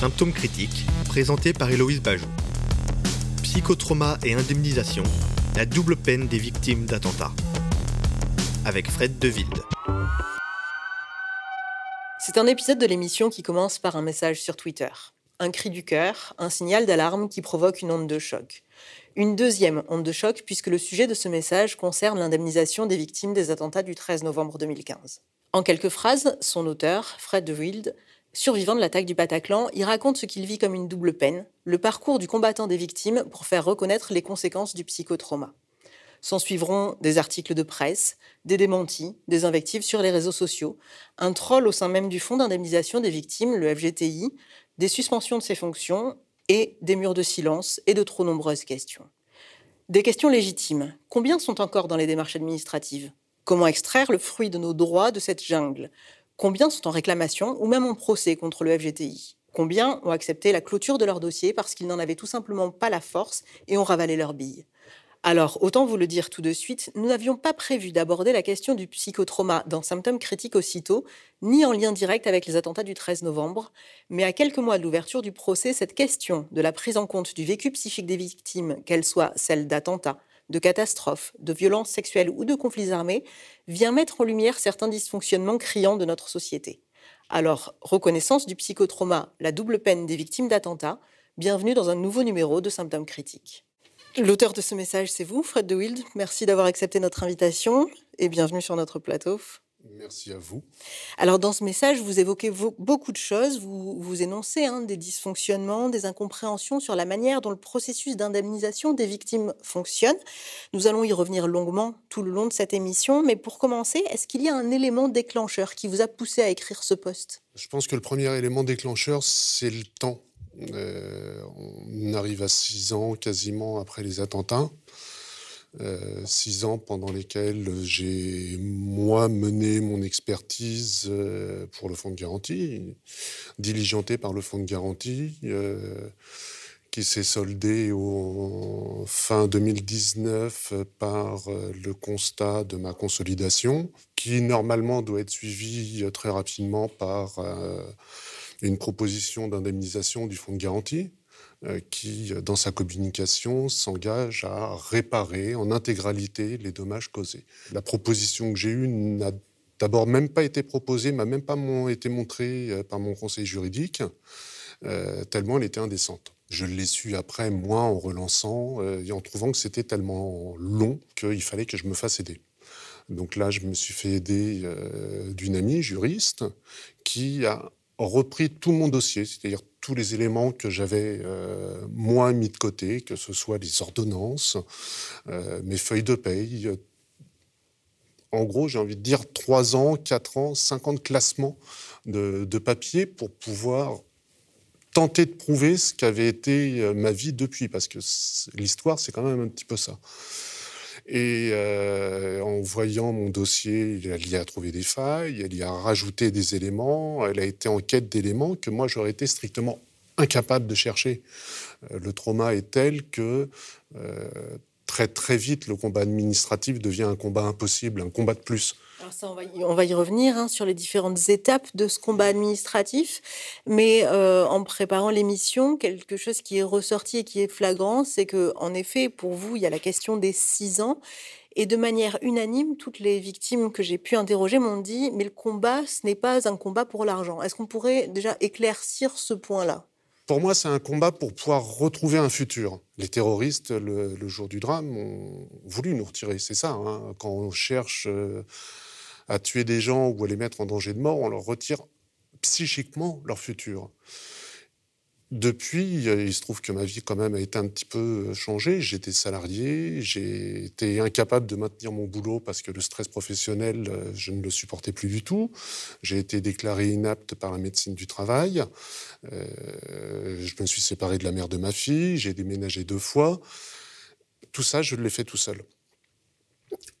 Symptômes critiques, présenté par Héloïse Bajou. Psychotrauma et indemnisation, la double peine des victimes d'attentats. Avec Fred Deville. C'est un épisode de l'émission qui commence par un message sur Twitter. Un cri du cœur, un signal d'alarme qui provoque une onde de choc. Une deuxième onde de choc puisque le sujet de ce message concerne l'indemnisation des victimes des attentats du 13 novembre 2015. En quelques phrases, son auteur, Fred De Wild, survivant de l'attaque du Bataclan, y raconte ce qu'il vit comme une double peine, le parcours du combattant des victimes pour faire reconnaître les conséquences du psychotrauma. S'en suivront des articles de presse, des démentis, des invectives sur les réseaux sociaux, un troll au sein même du Fonds d'indemnisation des victimes, le FGTI, des suspensions de ses fonctions et des murs de silence et de trop nombreuses questions. Des questions légitimes. Combien sont encore dans les démarches administratives? Comment extraire le fruit de nos droits de cette jungle? Combien sont en réclamation ou même en procès contre le FGTI Combien ont accepté la clôture de leur dossier parce qu'ils n'en avaient tout simplement pas la force et ont ravalé leurs billes alors, autant vous le dire tout de suite, nous n'avions pas prévu d'aborder la question du psychotrauma dans symptômes critiques aussitôt, ni en lien direct avec les attentats du 13 novembre, mais à quelques mois de l'ouverture du procès, cette question de la prise en compte du vécu psychique des victimes, qu'elle soit celle d'attentats, de catastrophes, de violences sexuelles ou de conflits armés, vient mettre en lumière certains dysfonctionnements criants de notre société. Alors, reconnaissance du psychotrauma, la double peine des victimes d'attentats, bienvenue dans un nouveau numéro de Symptômes critiques. L'auteur de ce message, c'est vous, Fred De Wild. Merci d'avoir accepté notre invitation et bienvenue sur notre plateau. Merci à vous. Alors dans ce message, vous évoquez beaucoup de choses, vous, vous énoncez hein, des dysfonctionnements, des incompréhensions sur la manière dont le processus d'indemnisation des victimes fonctionne. Nous allons y revenir longuement tout le long de cette émission, mais pour commencer, est-ce qu'il y a un élément déclencheur qui vous a poussé à écrire ce poste? Je pense que le premier élément déclencheur, c'est le temps. Euh, on arrive à six ans quasiment après les attentats. Euh, six ans pendant lesquels j'ai, moi, mené mon expertise euh, pour le fonds de garantie, diligenté par le fonds de garantie, euh, qui s'est soldé au fin 2019 par le constat de ma consolidation, qui normalement doit être suivi très rapidement par une proposition d'indemnisation du fonds de garantie. Euh, qui, dans sa communication, s'engage à réparer en intégralité les dommages causés. La proposition que j'ai eue n'a d'abord même pas été proposée, m'a même pas été montrée euh, par mon conseil juridique, euh, tellement elle était indécente. Je l'ai su après, moi, en relançant et en trouvant que c'était tellement long qu'il fallait que je me fasse aider. Donc là, je me suis fait aider d'une amie juriste qui a repris tout mon dossier, c'est-à-dire tous les éléments que j'avais euh, moins mis de côté, que ce soit les ordonnances, euh, mes feuilles de paye. En gros, j'ai envie de dire 3 ans, 4 ans, 50 classements de, de papier pour pouvoir tenter de prouver ce qu'avait été euh, ma vie depuis, parce que l'histoire, c'est quand même un petit peu ça. Et euh, en voyant mon dossier, elle y a trouvé des failles, elle y a rajouté des éléments, elle a été en quête d'éléments que moi j'aurais été strictement incapable de chercher. Euh, le trauma est tel que euh, très très vite le combat administratif devient un combat impossible, un combat de plus. Alors ça, on va y, revenir hein, sur les différentes étapes de ce combat administratif. Mais euh, en préparant l'émission, quelque chose qui est ressorti et qui est flagrant, c'est que, en effet, pour vous, il y a la question des six ans. Et de manière unanime, toutes les victimes que j'ai pu interroger m'ont dit, mais le combat, ce n'est pas un combat pour l'argent. Est-ce qu'on pourrait déjà éclaircir ce point-là? Pour moi, c'est un combat pour pouvoir retrouver un futur. Les terroristes, le, jour du drame, ont voulu nous retirer. C'est ça. Hein. Quand on cherche euh, à tuer des gens ou à les mettre en danger de mort, on leur retire psychiquement leur futur. Depuis, il se trouve que ma vie quand même a été un petit peu changée. J'étais salarié, j'ai été incapable de maintenir mon boulot parce que le stress professionnel, euh, je ne le supportais plus du tout. J'ai été déclaré inapte par la médecine du travail. Euh, je me suis séparé de la mère de ma fille, j'ai déménagé deux fois. Tout ça, je l'ai fait tout seul.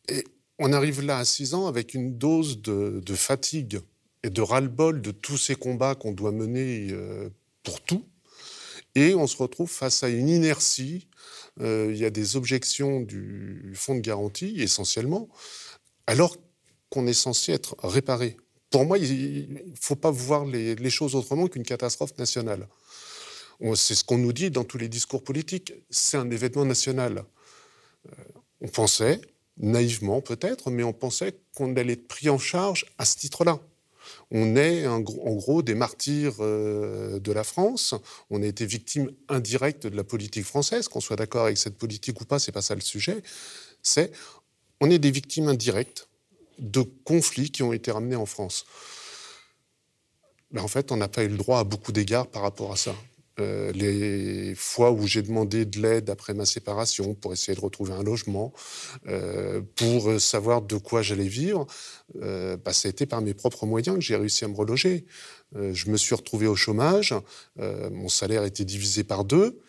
Et on arrive là à 6 ans avec une dose de, fatigue et de ras-le-bol de tous ces combats qu'on doit mener euh, pour tout. Et on se retrouve face à une inertie. Euh, il y a des objections du fonds de garantie, essentiellement, alors qu'on est censé être réparé pour moi, il ne faut pas voir les, choses autrement qu'une catastrophe nationale. C'est ce qu'on nous dit dans tous les discours politiques. C'est un événement national. Euh, on pensait, naïvement peut-être, mais on pensait qu'on allait être pris en charge à ce titre-là. On est en gros des martyrs euh, de la France. On a été victime indirecte de la politique française. Qu'on soit d'accord avec cette politique ou pas, c'est pas ça le sujet. C'est on est des victimes indirectes de conflits qui ont été ramenés en France. Mais en fait, on n'a pas eu le droit à beaucoup d'égards par rapport à ça. Euh, les fois où j'ai demandé de l'aide après ma séparation pour essayer de retrouver un logement, euh, pour savoir de quoi j'allais vivre, euh, bah, ça a été par mes propres moyens que j'ai réussi à me reloger. je me suis retrouvé au chômage, mon salaire était divisé par deux.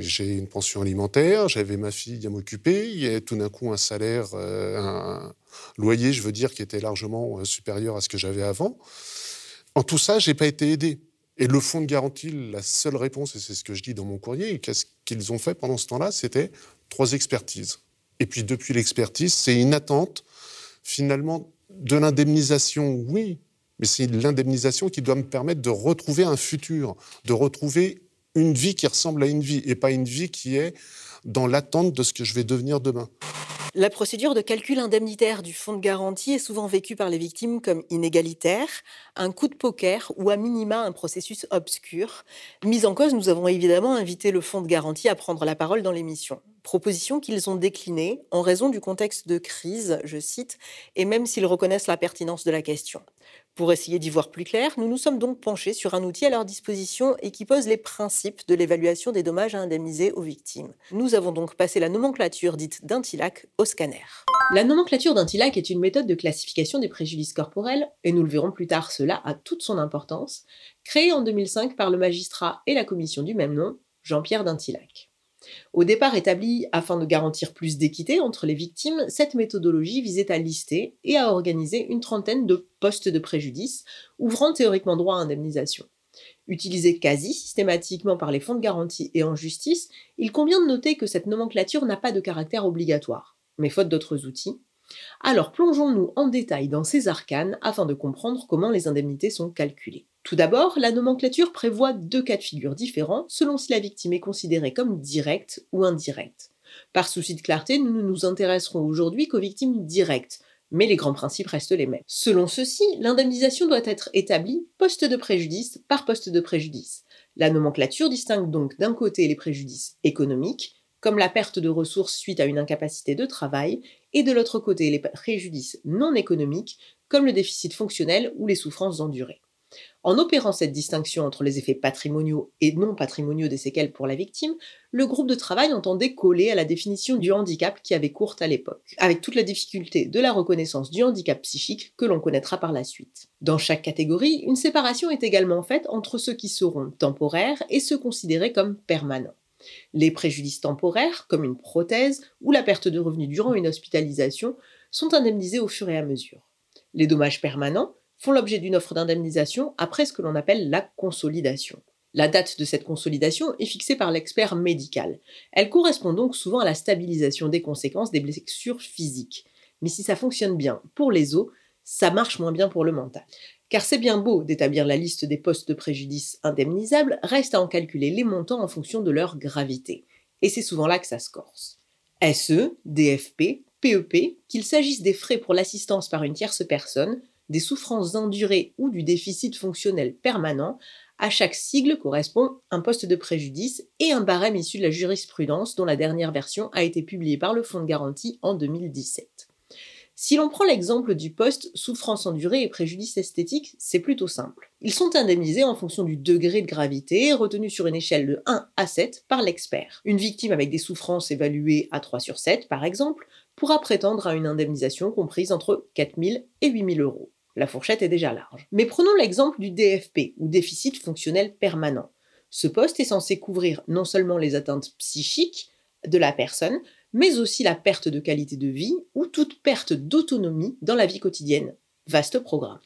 j'ai une pension alimentaire, j'avais ma fille à m'occuper, il y a tout d'un coup un salaire, un loyer, je veux dire, qui était largement supérieur à ce que j'avais avant. En tout ça, j'ai pas été aidé. Et le fonds de garantie, la seule réponse, et c'est ce que je dis dans mon courrier, qu'est-ce qu'ils ont fait pendant ce temps-là, c'était trois expertises. Et puis depuis l'expertise, c'est une attente, finalement, de l'indemnisation, oui, mais c'est l'indemnisation qui doit me permettre de retrouver un futur, de retrouver une vie qui ressemble à une vie, et pas une vie qui est dans l'attente de ce que je vais devenir demain. La procédure de calcul indemnitaire du fonds de garantie est souvent vécue par les victimes comme inégalitaire, un coup de poker ou à minima un processus obscur. Mise en cause, nous avons évidemment invité le fonds de garantie à prendre la parole dans l'émission. Proposition qu'ils ont déclinée en raison du contexte de crise, je cite, et même s'ils reconnaissent la pertinence de la question. Pour essayer d'y voir plus clair, nous nous sommes donc penchés sur un outil à leur disposition et qui pose les principes de l'évaluation des dommages à indemniser aux victimes. Nous avons donc passé la nomenclature dite d'Intilac au scanner. La nomenclature d'Intilac est une méthode de classification des préjudices corporels, et nous le verrons plus tard, cela a toute son importance, créée en 2005 par le magistrat et la commission du même nom, Jean-Pierre d'Intilac. Au départ établie afin de garantir plus d'équité entre les victimes, cette méthodologie visait à lister et à organiser une trentaine de postes de préjudice, ouvrant théoriquement droit à indemnisation. Utilisée quasi systématiquement par les fonds de garantie et en justice, il convient de noter que cette nomenclature n'a pas de caractère obligatoire. Mais faute d'autres outils, alors plongeons-nous en détail dans ces arcanes afin de comprendre comment les indemnités sont calculées. Tout d'abord, la nomenclature prévoit deux cas de figure différents selon si la victime est considérée comme directe ou indirecte. Par souci de clarté, nous ne nous intéresserons aujourd'hui qu'aux victimes directes, mais les grands principes restent les mêmes. Selon ceci, l'indemnisation doit être établie poste de préjudice par poste de préjudice. La nomenclature distingue donc d'un côté les préjudices économiques, comme la perte de ressources suite à une incapacité de travail, et de l'autre côté les préjudices non économiques, comme le déficit fonctionnel ou les souffrances endurées. En opérant cette distinction entre les effets patrimoniaux et non patrimoniaux des séquelles pour la victime, le groupe de travail entendait coller à la définition du handicap qui avait courte à l'époque, avec toute la difficulté de la reconnaissance du handicap psychique que l'on connaîtra par la suite. Dans chaque catégorie, une séparation est également faite entre ceux qui seront temporaires et ceux considérés comme permanents. Les préjudices temporaires, comme une prothèse ou la perte de revenus durant une hospitalisation, sont indemnisés au fur et à mesure. Les dommages permanents font l'objet d'une offre d'indemnisation après ce que l'on appelle la consolidation. La date de cette consolidation est fixée par l'expert médical. Elle correspond donc souvent à la stabilisation des conséquences des blessures physiques. Mais si ça fonctionne bien pour les os, ça marche moins bien pour le mental. Car c'est bien beau d'établir la liste des postes de préjudice indemnisables, reste à en calculer les montants en fonction de leur gravité. Et c'est souvent là que ça se corse. SE, DFP, PEP, qu'il s'agisse des frais pour l'assistance par une tierce personne, des souffrances endurées ou du déficit fonctionnel permanent, à chaque sigle correspond un poste de préjudice et un barème issu de la jurisprudence dont la dernière version a été publiée par le Fonds de garantie en 2017. Si l'on prend l'exemple du poste souffrance endurée et préjudice esthétique, c'est plutôt simple. Ils sont indemnisés en fonction du degré de gravité, retenu sur une échelle de 1 à 7 par l'expert. Une victime avec des souffrances évaluées à 3 sur 7, par exemple, pourra prétendre à une indemnisation comprise entre 4 000 et 8 000 euros. La fourchette est déjà large. Mais prenons l'exemple du DFP, ou déficit fonctionnel permanent. Ce poste est censé couvrir non seulement les atteintes psychiques de la personne, mais aussi la perte de qualité de vie ou toute perte d'autonomie dans la vie quotidienne. Vaste programme.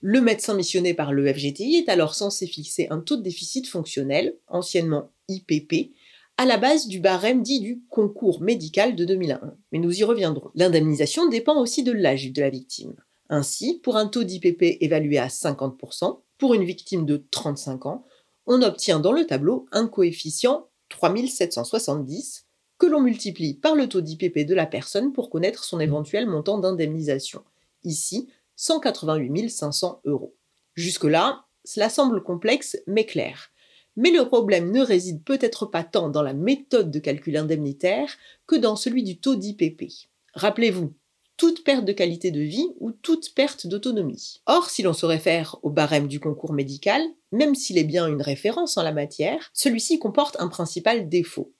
Le médecin missionné par le FGTI est alors censé fixer un taux de déficit fonctionnel, anciennement IPP, à la base du barème dit du concours médical de 2001. Mais nous y reviendrons. L'indemnisation dépend aussi de l'âge de la victime. Ainsi, pour un taux d'IPP évalué à 50%, pour une victime de 35 ans, on obtient dans le tableau un coefficient 3770 que l'on multiplie par le taux d'IPP de la personne pour connaître son éventuel montant d'indemnisation. Ici, 188 500 euros. Jusque-là, cela semble complexe mais clair. Mais le problème ne réside peut-être pas tant dans la méthode de calcul indemnitaire que dans celui du taux d'IPP. Rappelez-vous, toute perte de qualité de vie ou toute perte d'autonomie. Or, si l'on se réfère au barème du concours médical, même s'il est bien une référence en la matière, celui-ci comporte un principal défaut.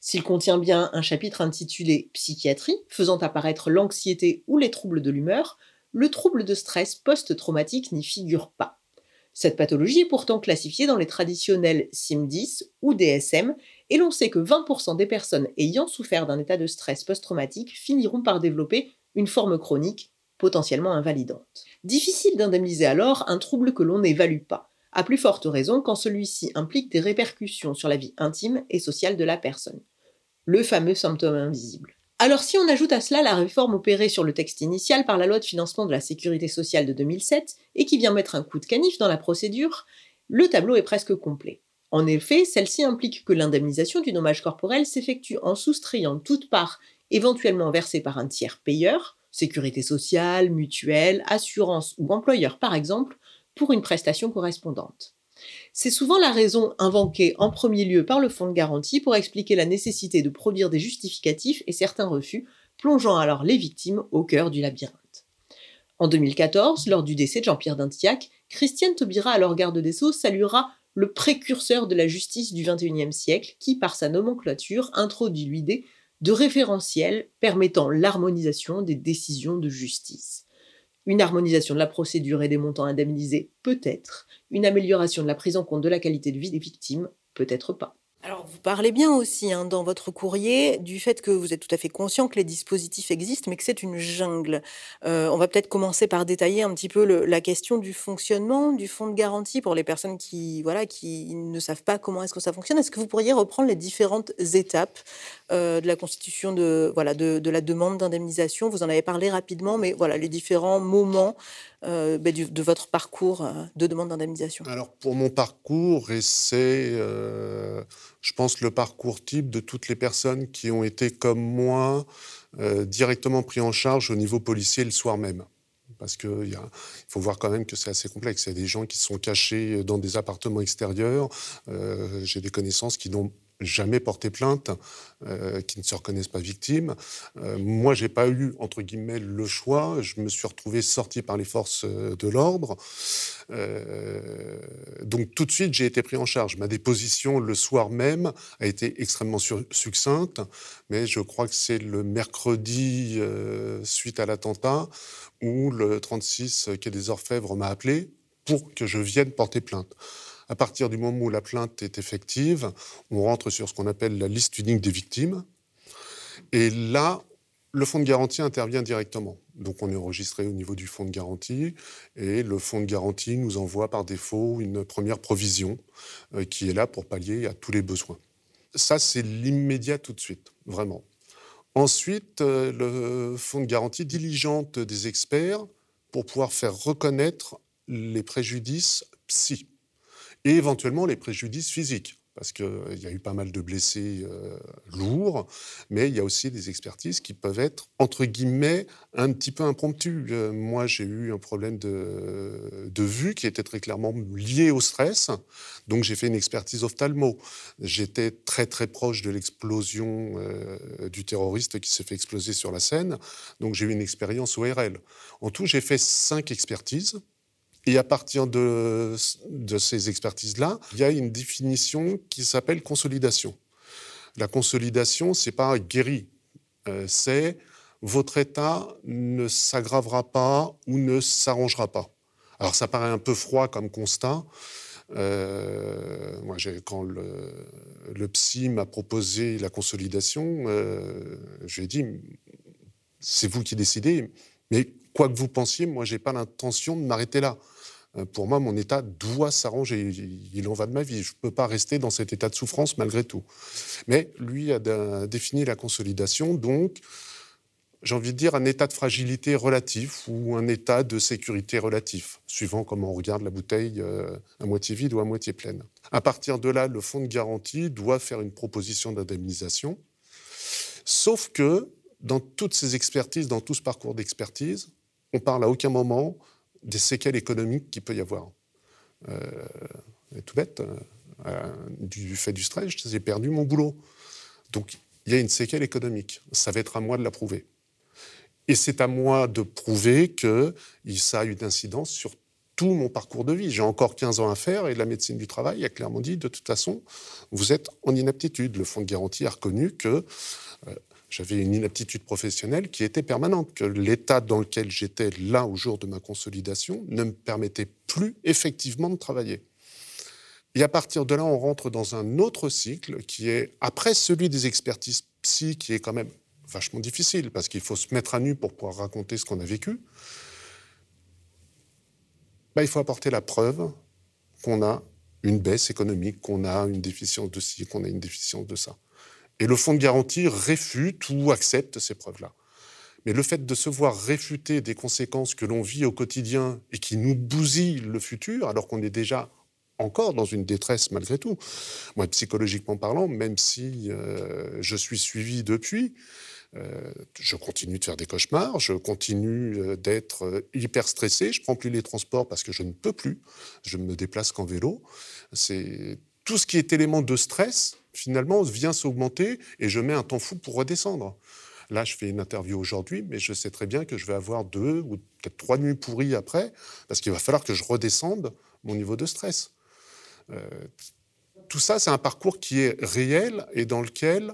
S'il contient bien un chapitre intitulé Psychiatrie, faisant apparaître l'anxiété ou les troubles de l'humeur, le trouble de stress post-traumatique n'y figure pas. Cette pathologie est pourtant classifiée dans les traditionnels SIM10 ou DSM, et l'on sait que 20% des personnes ayant souffert d'un état de stress post-traumatique finiront par développer une forme chronique potentiellement invalidante. Difficile d'indemniser alors un trouble que l'on n'évalue pas, à plus forte raison quand celui-ci implique des répercussions sur la vie intime et sociale de la personne. Le fameux symptôme invisible. Alors si on ajoute à cela la réforme opérée sur le texte initial par la loi de financement de la sécurité sociale de 2007 et qui vient mettre un coup de canif dans la procédure, le tableau est presque complet. En effet, celle-ci implique que l'indemnisation du dommage corporel s'effectue en soustrayant toute part éventuellement versé par un tiers payeur, sécurité sociale, mutuelle, assurance ou employeur par exemple, pour une prestation correspondante. C'est souvent la raison invoquée en premier lieu par le fonds de garantie pour expliquer la nécessité de produire des justificatifs et certains refus, plongeant alors les victimes au cœur du labyrinthe. En 2014, lors du décès de Jean-Pierre Dintiac, Christiane Taubira, alors garde des Sceaux, saluera le précurseur de la justice du XXIe siècle qui, par sa nomenclature, introduit l'idée de référentiels permettant l'harmonisation des décisions de justice. Une harmonisation de la procédure et des montants indemnisés, peut-être. Une amélioration de la prise en compte de la qualité de vie des victimes, peut-être pas. Alors, vous parlez bien aussi hein, dans votre courrier du fait que vous êtes tout à fait conscient que les dispositifs existent, mais que c'est une jungle. Euh, on va peut-être commencer par détailler un petit peu la question du fonctionnement du fonds de garantie pour les personnes qui, voilà, qui ne savent pas comment est-ce que ça fonctionne. Est-ce que vous pourriez reprendre les différentes étapes euh, de la constitution de, voilà, de, de la demande d'indemnisation? Vous en avez parlé rapidement, mais voilà, les différents moments euh, ben, de votre parcours euh, de demande d'indemnisation Alors pour mon parcours, et c'est, euh, je pense, le parcours type de toutes les personnes qui ont été comme moi directement pris en charge au niveau policier le soir même parce qu'il faut voir quand même que c'est assez complexe. Il y a des gens qui sont cachés dans des appartements extérieurs. J'ai des connaissances qui n'ont jamais porté plainte, euh, qui ne se reconnaissent pas victimes. Euh, moi, j'ai pas eu entre guillemets le choix. Je me suis retrouvé sorti par les forces euh, de l'ordre. donc tout de suite, j'ai été pris en charge. Ma déposition le soir même a été extrêmement succincte, mais je crois que c'est le mercredi suite à l'attentat où le 36 quai des Orfèvres m'a appelé pour que je vienne porter plainte. À partir du moment où la plainte est effective, on rentre sur ce qu'on appelle la liste unique des victimes. Et là, le fonds de garantie intervient directement. Donc on est enregistré au niveau du fonds de garantie et le fonds de garantie nous envoie par défaut une première provision euh, qui est là pour pallier à tous les besoins. Ça, c'est l'immédiat tout de suite, vraiment. Ensuite, euh, le fonds de garantie diligente des experts pour pouvoir faire reconnaître les préjudices psy et éventuellement les préjudices physiques parce qu'il euh, y a eu pas mal de blessés euh, lourds, mais il y a aussi des expertises qui peuvent être, entre guillemets, un petit peu impromptues. Euh, moi, j'ai eu un problème de, de, vue qui était très clairement lié au stress, donc j'ai fait une expertise ophtalmo. J'étais très très proche de l'explosion du terroriste qui s'est fait exploser sur la scène, donc j'ai eu une expérience ORL. En tout, j'ai fait cinq expertises et à partir de, ces expertises-là, il y a une définition qui s'appelle consolidation. La consolidation, c'est pas guéri, euh, c'est votre état ne s'aggravera pas ou ne s'arrangera pas. Alors ça paraît un peu froid comme constat. Euh, quand le, psy m'a proposé la consolidation, euh, je lui ai dit c'est vous qui décidez, mais quoi que vous pensiez, moi, j'ai pas l'intention de m'arrêter là. Euh, pour moi, mon état doit s'arranger. Il en va de ma vie. Je ne peux pas rester dans cet état de souffrance malgré tout. Mais lui a défini la consolidation. Donc, j'ai envie de dire, un état de fragilité relatif ou un état de sécurité relatif, suivant comment on regarde la bouteille euh, à moitié vide ou à moitié pleine. À partir de là, le fonds de garantie doit faire une proposition d'indemnisation, sauf que dans toutes ces expertises, dans tout ce parcours d'expertise, on parle à aucun moment des séquelles économiques qu'il peut y avoir. Euh, tout bête, euh, euh, du fait du stress, j'ai perdu mon boulot. Donc il y a une séquelle économique. Ça va être à moi de la prouver. Et c'est à moi de prouver que ça a une incidence sur tout mon parcours de vie. J'ai encore 15 ans à faire et la médecine du travail a clairement dit de toute façon, vous êtes en inaptitude. Le fonds de garantie a reconnu que j'avais une inaptitude professionnelle qui était permanente, que l'état dans lequel j'étais là au jour de ma consolidation ne me permettait plus effectivement de travailler. Et à partir de là, on rentre dans un autre cycle qui est, après celui des expertises psy, qui est quand même vachement difficile, parce qu'il faut se mettre à nu pour pouvoir raconter ce qu'on a vécu, bah, il faut apporter la preuve qu'on a une baisse économique, qu'on a une déficience de ci, qu'on a une déficience de ça. Et le fonds de garantie réfute ou accepte ces preuves-là. Mais le fait de se voir réfuter des conséquences que l'on vit au quotidien et qui nous bousillent le futur, alors qu'on est déjà encore dans une détresse malgré tout. Moi, psychologiquement parlant, même si euh, je suis suivi depuis, euh, je continue de faire des cauchemars, je continue euh, d'être hyper stressé, je prends plus les transports parce que je ne peux plus, je ne me déplace qu'en vélo. C'est tout ce qui est élément de stress finalement vient s'augmenter et je mets un temps fou pour redescendre. Là, je fais une interview aujourd'hui, mais je sais très bien que je vais avoir deux ou peut-être trois nuits pourries après, parce qu'il va falloir que je redescende mon niveau de stress. Euh, tout ça, c'est un parcours qui est réel et dans lequel,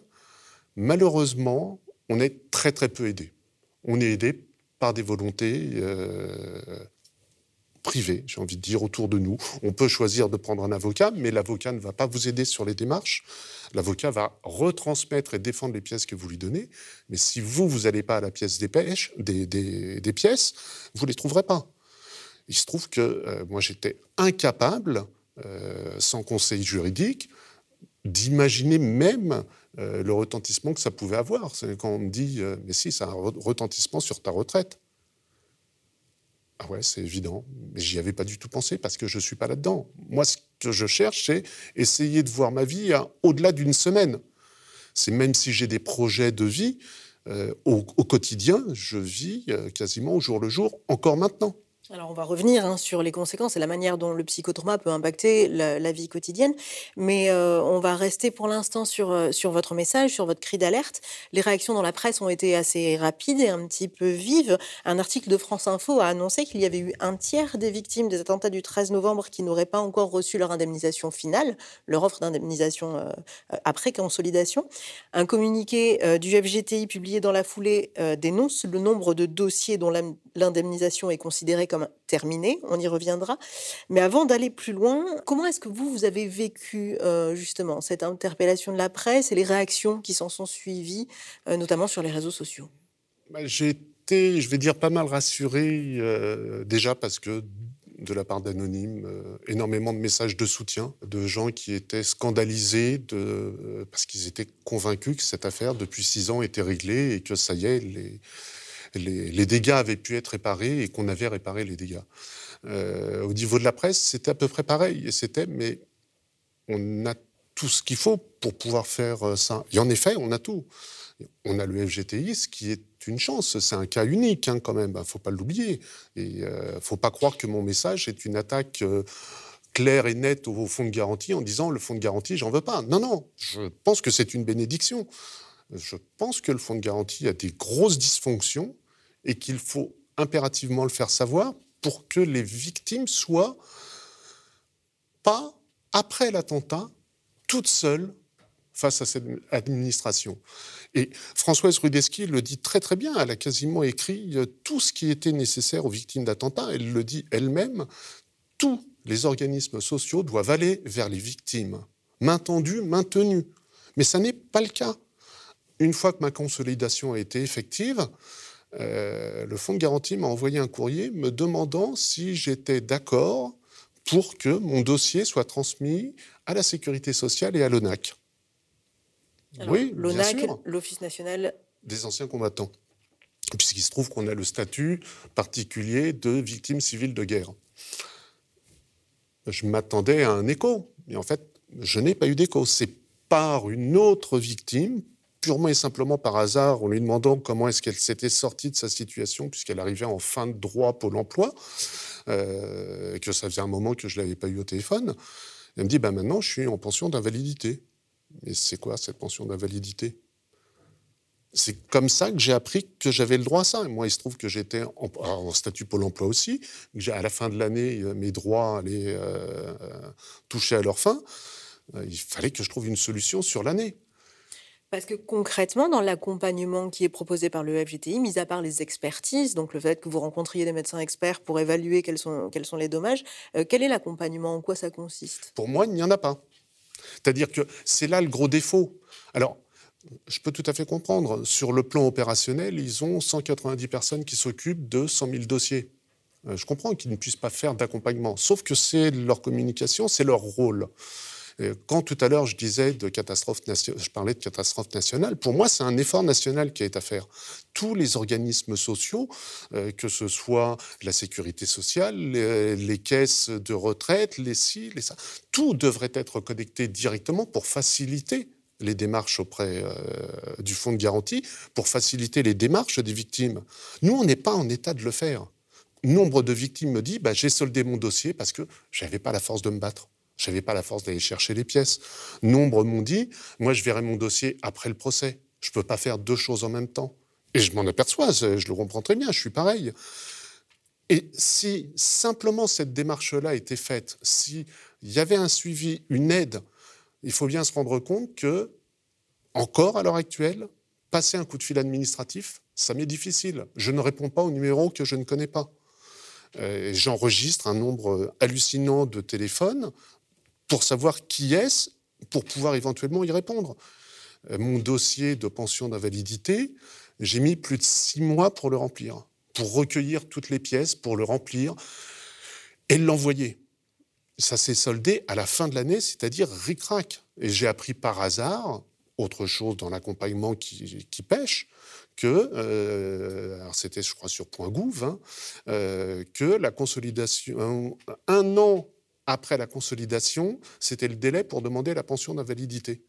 malheureusement, on est très très peu aidé. On est aidé par des volontés euh, privées, j'ai envie de dire, autour de nous. On peut choisir de prendre un avocat, mais l'avocat ne va pas vous aider sur les démarches. L'avocat va retransmettre et défendre les pièces que vous lui donnez, mais si vous, vous n'allez pas à la pièce des, pêches, des, pièces, vous ne les trouverez pas. Il se trouve que euh, moi, j'étais incapable euh, sans conseil juridique, d'imaginer même euh, le retentissement que ça pouvait avoir. Quand on me dit, mais si, ça a un retentissement sur ta retraite. Ah ouais, c'est évident, mais j'y avais pas du tout pensé parce que je suis pas là-dedans. Moi, ce que je cherche, c'est essayer de voir ma vie au-delà d'une semaine. C'est même si j'ai des projets de vie, au, quotidien, je vis quasiment au jour le jour, encore maintenant. Alors on va revenir hein, sur les conséquences et la manière dont le psychotrauma peut impacter la, vie quotidienne, mais euh, on va rester pour l'instant sur, euh, sur votre message, sur votre cri d'alerte. Les réactions dans la presse ont été assez rapides et un petit peu vives. Un article de France Info a annoncé qu'il y avait eu un tiers des victimes des attentats du 13 novembre qui n'auraient pas encore reçu leur indemnisation finale, leur offre d'indemnisation euh, après consolidation. Un communiqué du FGTI publié dans la foulée dénonce le nombre de dossiers dont l'indemnisation est considérée comme terminé, on y reviendra. Mais avant d'aller plus loin, comment est-ce que vous, vous avez vécu euh, justement cette interpellation de la presse et les réactions qui s'en sont suivies, euh, notamment sur les réseaux sociaux? Bah, J'ai été, je vais dire, pas mal rassuré, euh, déjà parce que de la part d'anonymes, énormément de messages de soutien, de gens qui étaient scandalisés parce qu'ils étaient convaincus que cette affaire, depuis six ans, était réglée et que ça y est, les, les, dégâts avaient pu être réparés et qu'on avait réparé les dégâts. Euh, au niveau de la presse, c'était à peu près pareil. Et c'était, mais on a tout ce qu'il faut pour pouvoir faire euh, ça. Et en effet, on a tout. On a le FGTI, ce qui est une chance. C'est un cas unique hein, quand même. Il ne faut pas l'oublier. Et il euh, ne faut pas croire que mon message est une attaque. claire et nette au fonds de garantie en disant le fonds de garantie, j'en veux pas. Non, non, je pense que c'est une bénédiction. Je pense que le fonds de garantie a des grosses dysfonctions et qu'il faut impérativement le faire savoir pour que les victimes soient pas, après l'attentat, toutes seules face à cette administration. Et Françoise Rudesky le dit très très bien, elle a quasiment écrit tout ce qui était nécessaire aux victimes d'attentats, elle le dit elle-même, tous les organismes sociaux doivent aller vers les victimes, main tendue, main tenue. Mais ça n'est pas le cas une fois que ma consolidation a été effective, euh, le fonds de garantie m'a envoyé un courrier me demandant si j'étais d'accord pour que mon dossier soit transmis à la sécurité sociale et à l'ONAC. oui, l'ONAC, l'Office national des anciens combattants. puisqu'il se trouve qu'on a le statut particulier de victime civile de guerre. Je m'attendais à un écho, mais en fait, je n'ai pas eu d'écho. C'est par une autre victime, purement et simplement par hasard, en lui demandant comment est-ce qu'elle s'était sortie de sa situation, puisqu'elle arrivait en fin de droit Pôle emploi, euh, que ça faisait un moment que je ne l'avais pas eu au téléphone. Elle me dit, ben maintenant, je suis en pension d'invalidité. Mais c'est quoi cette pension d'invalidité? C'est comme ça que j'ai appris que j'avais le droit à ça. Et moi, il se trouve que j'étais en, statut Pôle emploi aussi, à la fin de l'année, euh, mes droits allaient euh, toucher à leur fin. Il fallait que je trouve une solution sur l'année. Parce que concrètement, dans l'accompagnement qui est proposé par le FGTI, mis à part les expertises, donc le fait que vous rencontriez des médecins experts pour évaluer quels sont, quels sont les dommages, quel est l'accompagnement? En quoi ça consiste? Pour moi, il n'y en a pas. C'est-à-dire que c'est là le gros défaut. Alors, je peux tout à fait comprendre. Sur le plan opérationnel, ils ont 190 personnes qui s'occupent de 100 000 dossiers. Euh, je comprends qu'ils ne puissent pas faire d'accompagnement, sauf que c'est leur communication, c'est leur rôle. Quand tout à l'heure je parlais de catastrophe nationale, pour moi c'est un effort national qui est à faire. Tous les organismes sociaux, euh, que ce soit la sécurité sociale, les, caisses de retraite, les CIL, les ça, tout devrait être connecté directement pour faciliter les démarches auprès euh, du fonds de garantie pour faciliter les démarches des victimes. Nous, on n'est pas en état de le faire. Nombre de victimes me disent bah, j'ai soldé mon dossier parce que je n'avais pas la force de me battre. Je n'avais pas la force d'aller chercher les pièces. Nombre m'ont dit moi, je verrai mon dossier après le procès. Je ne peux pas faire deux choses en même temps. Et je m'en aperçois, je le comprends très bien, je suis pareil. Et si simplement cette démarche-là était faite, s'il y avait un suivi, une aide il faut bien se rendre compte que, encore à l'heure actuelle, passer un coup de fil administratif, ça m'est difficile. Je ne réponds pas au numéro que je ne connais pas. Euh, j'enregistre un nombre hallucinant de téléphones pour savoir qui est-ce, pour pouvoir éventuellement y répondre. Euh, mon dossier de pension d'invalidité, j'ai mis plus de six mois pour le remplir, pour recueillir toutes les pièces, pour le remplir et l'envoyer ça s'est soldé à la fin de l'année, c'est-à-dire ric-rac. Et j'ai appris par hasard, autre chose dans l'accompagnement qui, pêche, que, euh, alors c'était je crois sur Point Gouv, hein, euh, que la consolidation, un, an après la consolidation, c'était le délai pour demander la pension d'invalidité.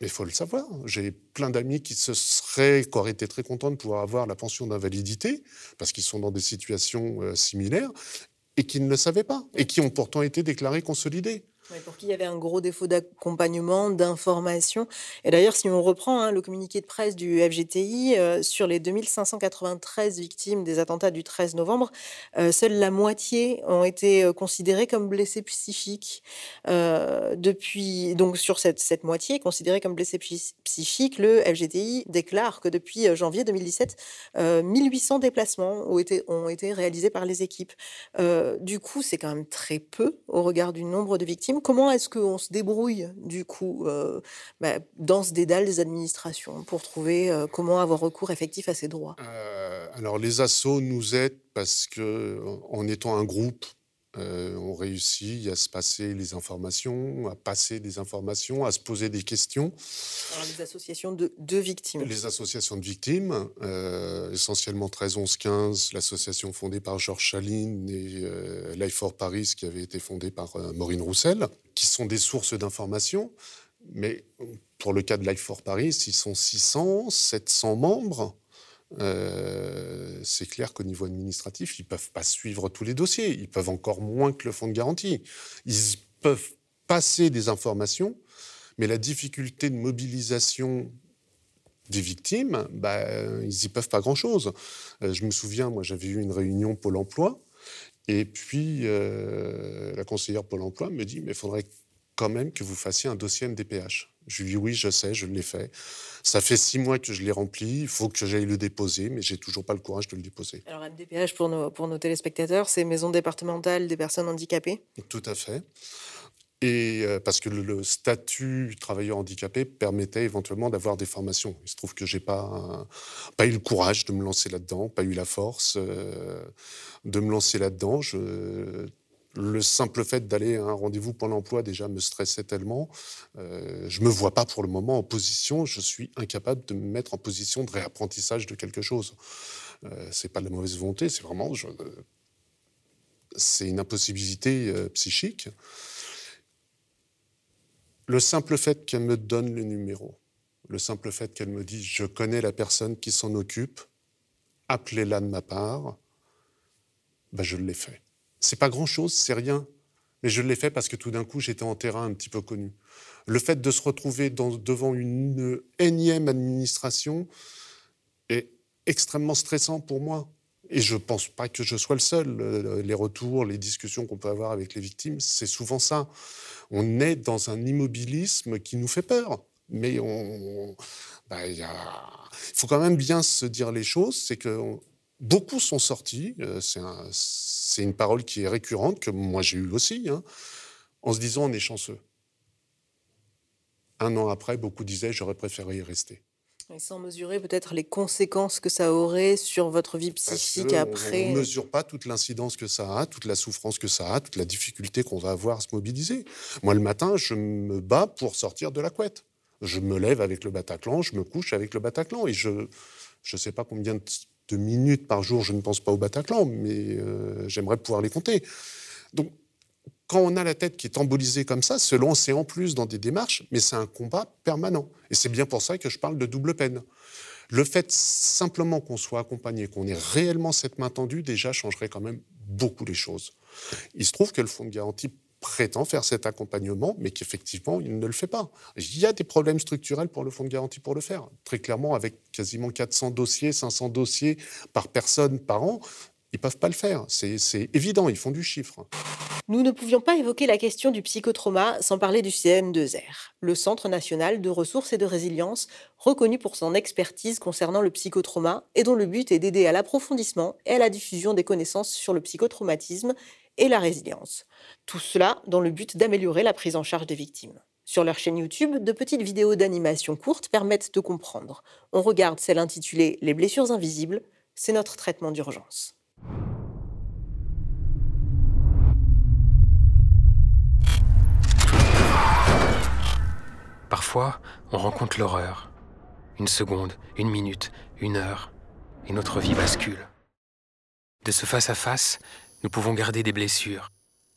Mais il faut le savoir. J'ai plein d'amis qui se seraient, qui auraient été très contents de pouvoir avoir la pension d'invalidité parce qu'ils sont dans des situations euh, similaires et qui ne le savaient pas, et qui ont pourtant été déclarés consolidés pour qui il y avait un gros défaut d'accompagnement, d'information. Et d'ailleurs, si on reprend hein, le communiqué de presse du FGTI, euh, sur les 2593 victimes des attentats du 13 novembre, euh, seule la moitié ont été euh, considérées comme blessés psychiques. depuis, donc sur cette, cette moitié considérée comme blessés psychiques, le FGTI déclare que depuis janvier 2017, 1800 déplacements ont été réalisés par les équipes. du coup, c'est quand même très peu au regard du nombre de victimes comment est-ce qu'on se débrouille, du coup, euh, bah, dans ce dédale des administrations pour trouver euh, comment avoir recours effectif à ces droits? Euh, Alors, les assos nous aident parce que, en étant un groupe, euh, on réussit à se passer les informations, à passer des informations, à se poser des questions. Alors, les associations de, victimes. Les associations de victimes, euh, essentiellement 13 11 15, l'association fondée par Georges Chaline et euh, Life for Paris qui avait été fondée par Maureen Roussel, qui sont des sources d'informations. Mais pour le cas de Life for Paris, ils sont 600, 700 membres. Euh, c'est clair qu'au niveau administratif, ils ne peuvent pas suivre tous les dossiers. Ils peuvent encore moins que le fonds de garantie. Ils peuvent passer des informations, mais la difficulté de mobilisation des victimes, bah, ils n'y peuvent pas grand-chose. Euh, je me souviens, moi, j'avais eu une réunion Pôle emploi, et puis euh, la conseillère Pôle emploi me dit, mais il faudrait quand même que vous fassiez un dossier MDPH. Je lui dis oui, je sais, je l'ai fait. Ça fait six mois que je l'ai rempli, il faut que j'aille le déposer, mais j'ai toujours pas le courage de le déposer. Alors MDPH, pour nos, pour nos téléspectateurs, c'est Maison départementale des personnes handicapées? Tout à fait. Et euh, parce que le, statut travailleur handicapé permettait éventuellement d'avoir des formations. Il se trouve que j'ai pas pas eu le courage de me lancer là-dedans, pas eu la force euh, de me lancer là-dedans. Je Le simple fait d'aller à un rendez-vous pour l'emploi déjà me stressait tellement. Euh, je me vois pas pour le moment en position. Je suis incapable de me mettre en position de réapprentissage de quelque chose. Euh, c'est pas de la mauvaise volonté, c'est vraiment, c'est une impossibilité euh, psychique. Le simple fait qu'elle me donne le numéro, le simple fait qu'elle me dise je connais la personne qui s'en occupe, appelez-la de ma part, ben je l'ai fait. C'est pas grand-chose, c'est rien, mais je l'ai fait parce que tout d'un coup j'étais en terrain un petit peu connu. Le fait de se retrouver devant une énième administration est extrêmement stressant pour moi. Et je ne pense pas que je sois le seul. Les retours, les discussions qu'on peut avoir avec les victimes, c'est souvent ça. On est dans un immobilisme qui nous fait peur mais bah, il faut quand même bien se dire les choses. C'est que beaucoup sont sortis. Euh, c'est une parole qui est récurrente, que moi j'ai eue aussi, hein, en se disant on est chanceux. Un an après, beaucoup disaient j'aurais préféré y rester. Et sans mesurer peut-être les conséquences que ça aurait sur votre vie psychique après. On ne mesure pas toute l'incidence que ça a, toute la souffrance que ça a, toute la difficulté qu'on va avoir à se mobiliser. Moi, le matin, je me bats pour sortir de la couette. Je me lève avec le Bataclan, je me couche avec le Bataclan. Et je ne sais pas combien de minutes par jour je ne pense pas au Bataclan, mais euh, j'aimerais pouvoir les compter. Donc, quand on a la tête qui est embolisée comme ça, se lancer en plus dans des démarches, mais c'est un combat permanent. Et c'est bien pour ça que je parle de double peine. Le fait simplement qu'on soit accompagné, qu'on ait réellement cette main tendue, déjà changerait quand même beaucoup les choses. Il se trouve que le fonds de garantie prétend faire cet accompagnement, mais qu'effectivement, il ne le fait pas. Il y a des problèmes structurels pour le fonds de garantie pour le faire. Très clairement, avec quasiment 400 dossiers, 500 dossiers par personne par an, ils ne peuvent pas le faire. C'est évident, ils font du chiffre. Nous ne pouvions pas évoquer la question du psychotrauma sans parler du CM2R, le Centre national de ressources et de résilience, reconnu pour son expertise concernant le psychotrauma et dont le but est d'aider à l'approfondissement et à la diffusion des connaissances sur le psychotraumatisme et la résilience. Tout cela dans le but d'améliorer la prise en charge des victimes. Sur leur chaîne YouTube, de petites vidéos d'animation courtes permettent de comprendre. On regarde celle intitulée Les blessures invisibles, c'est notre traitement d'urgence. Parfois, on rencontre l'horreur. Une seconde, une minute, une heure, et notre vie bascule. De ce face à face, nous pouvons garder des blessures,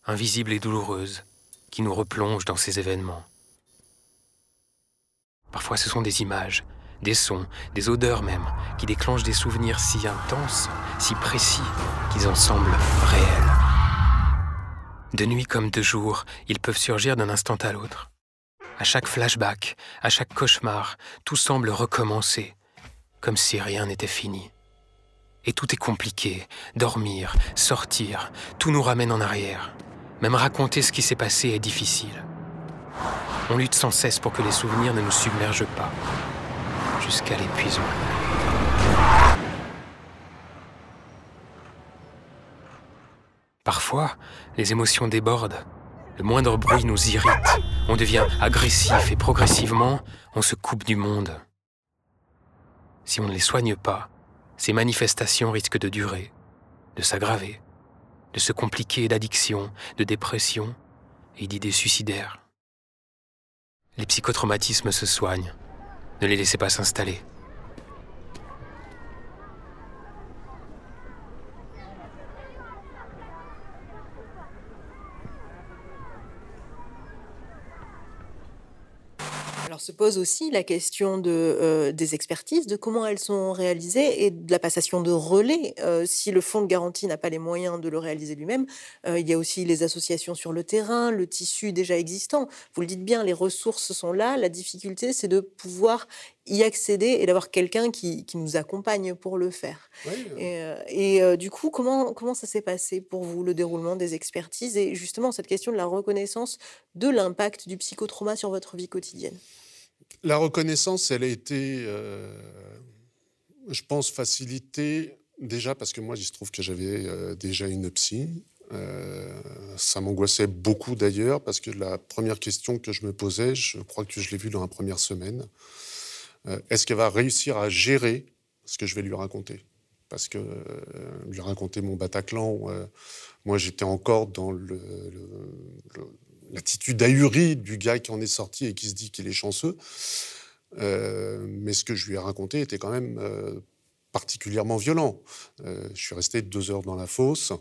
invisibles et douloureuses, qui nous replongent dans ces événements. Parfois ce sont des images, des sons, des odeurs même, qui déclenchent des souvenirs si intenses, si précis, qu'ils en semblent réels. De nuit comme de jour, ils peuvent surgir d'un instant à l'autre. À chaque flashback, à chaque cauchemar, tout semble recommencer, comme si rien n'était fini. Et tout est compliqué. Dormir, sortir, tout nous ramène en arrière. Même raconter ce qui s'est passé est difficile. On lutte sans cesse pour que les souvenirs ne nous submergent pas, jusqu'à l'épuisement. Parfois, les émotions débordent. Le moindre bruit nous irrite. On devient agressif et progressivement, on se coupe du monde. Si on ne les soigne pas, ces manifestations risquent de durer, de s'aggraver, de se compliquer d'addiction, de dépression et d'idées suicidaires. Les psychotraumatismes se soignent. Ne les laissez pas s'installer. Se pose aussi la question de, euh, des expertises, de comment elles sont réalisées et de la passation de relais. Euh, si le fonds de garantie n'a pas les moyens de le réaliser lui-même, euh, il y a aussi les associations sur le terrain, le tissu déjà existant. Vous le dites bien, les ressources sont là. La difficulté, c'est de pouvoir y accéder et d'avoir quelqu'un qui, qui, nous accompagne pour le faire. Et, et du coup, comment, comment ça s'est passé pour vous, le déroulement des expertises et justement cette question de la reconnaissance de l'impact du psychotrauma sur votre vie quotidienne? La reconnaissance, elle a été, euh, je pense, facilitée déjà parce que moi, il se trouve que j'avais euh, déjà une psy. Euh, ça m'angoissait beaucoup d'ailleurs parce que la première question que je me posais, je crois que je l'ai vue dans la première semaine, est-ce qu'elle va réussir à gérer ce que je vais lui raconter? Parce que lui raconter mon Bataclan, moi j'étais encore dans l'attitude ahurie du gars qui en est sorti et qui se dit qu'il est chanceux. mais ce que je lui ai raconté était quand même particulièrement violent. Euh, je suis resté deux heures dans la fosse,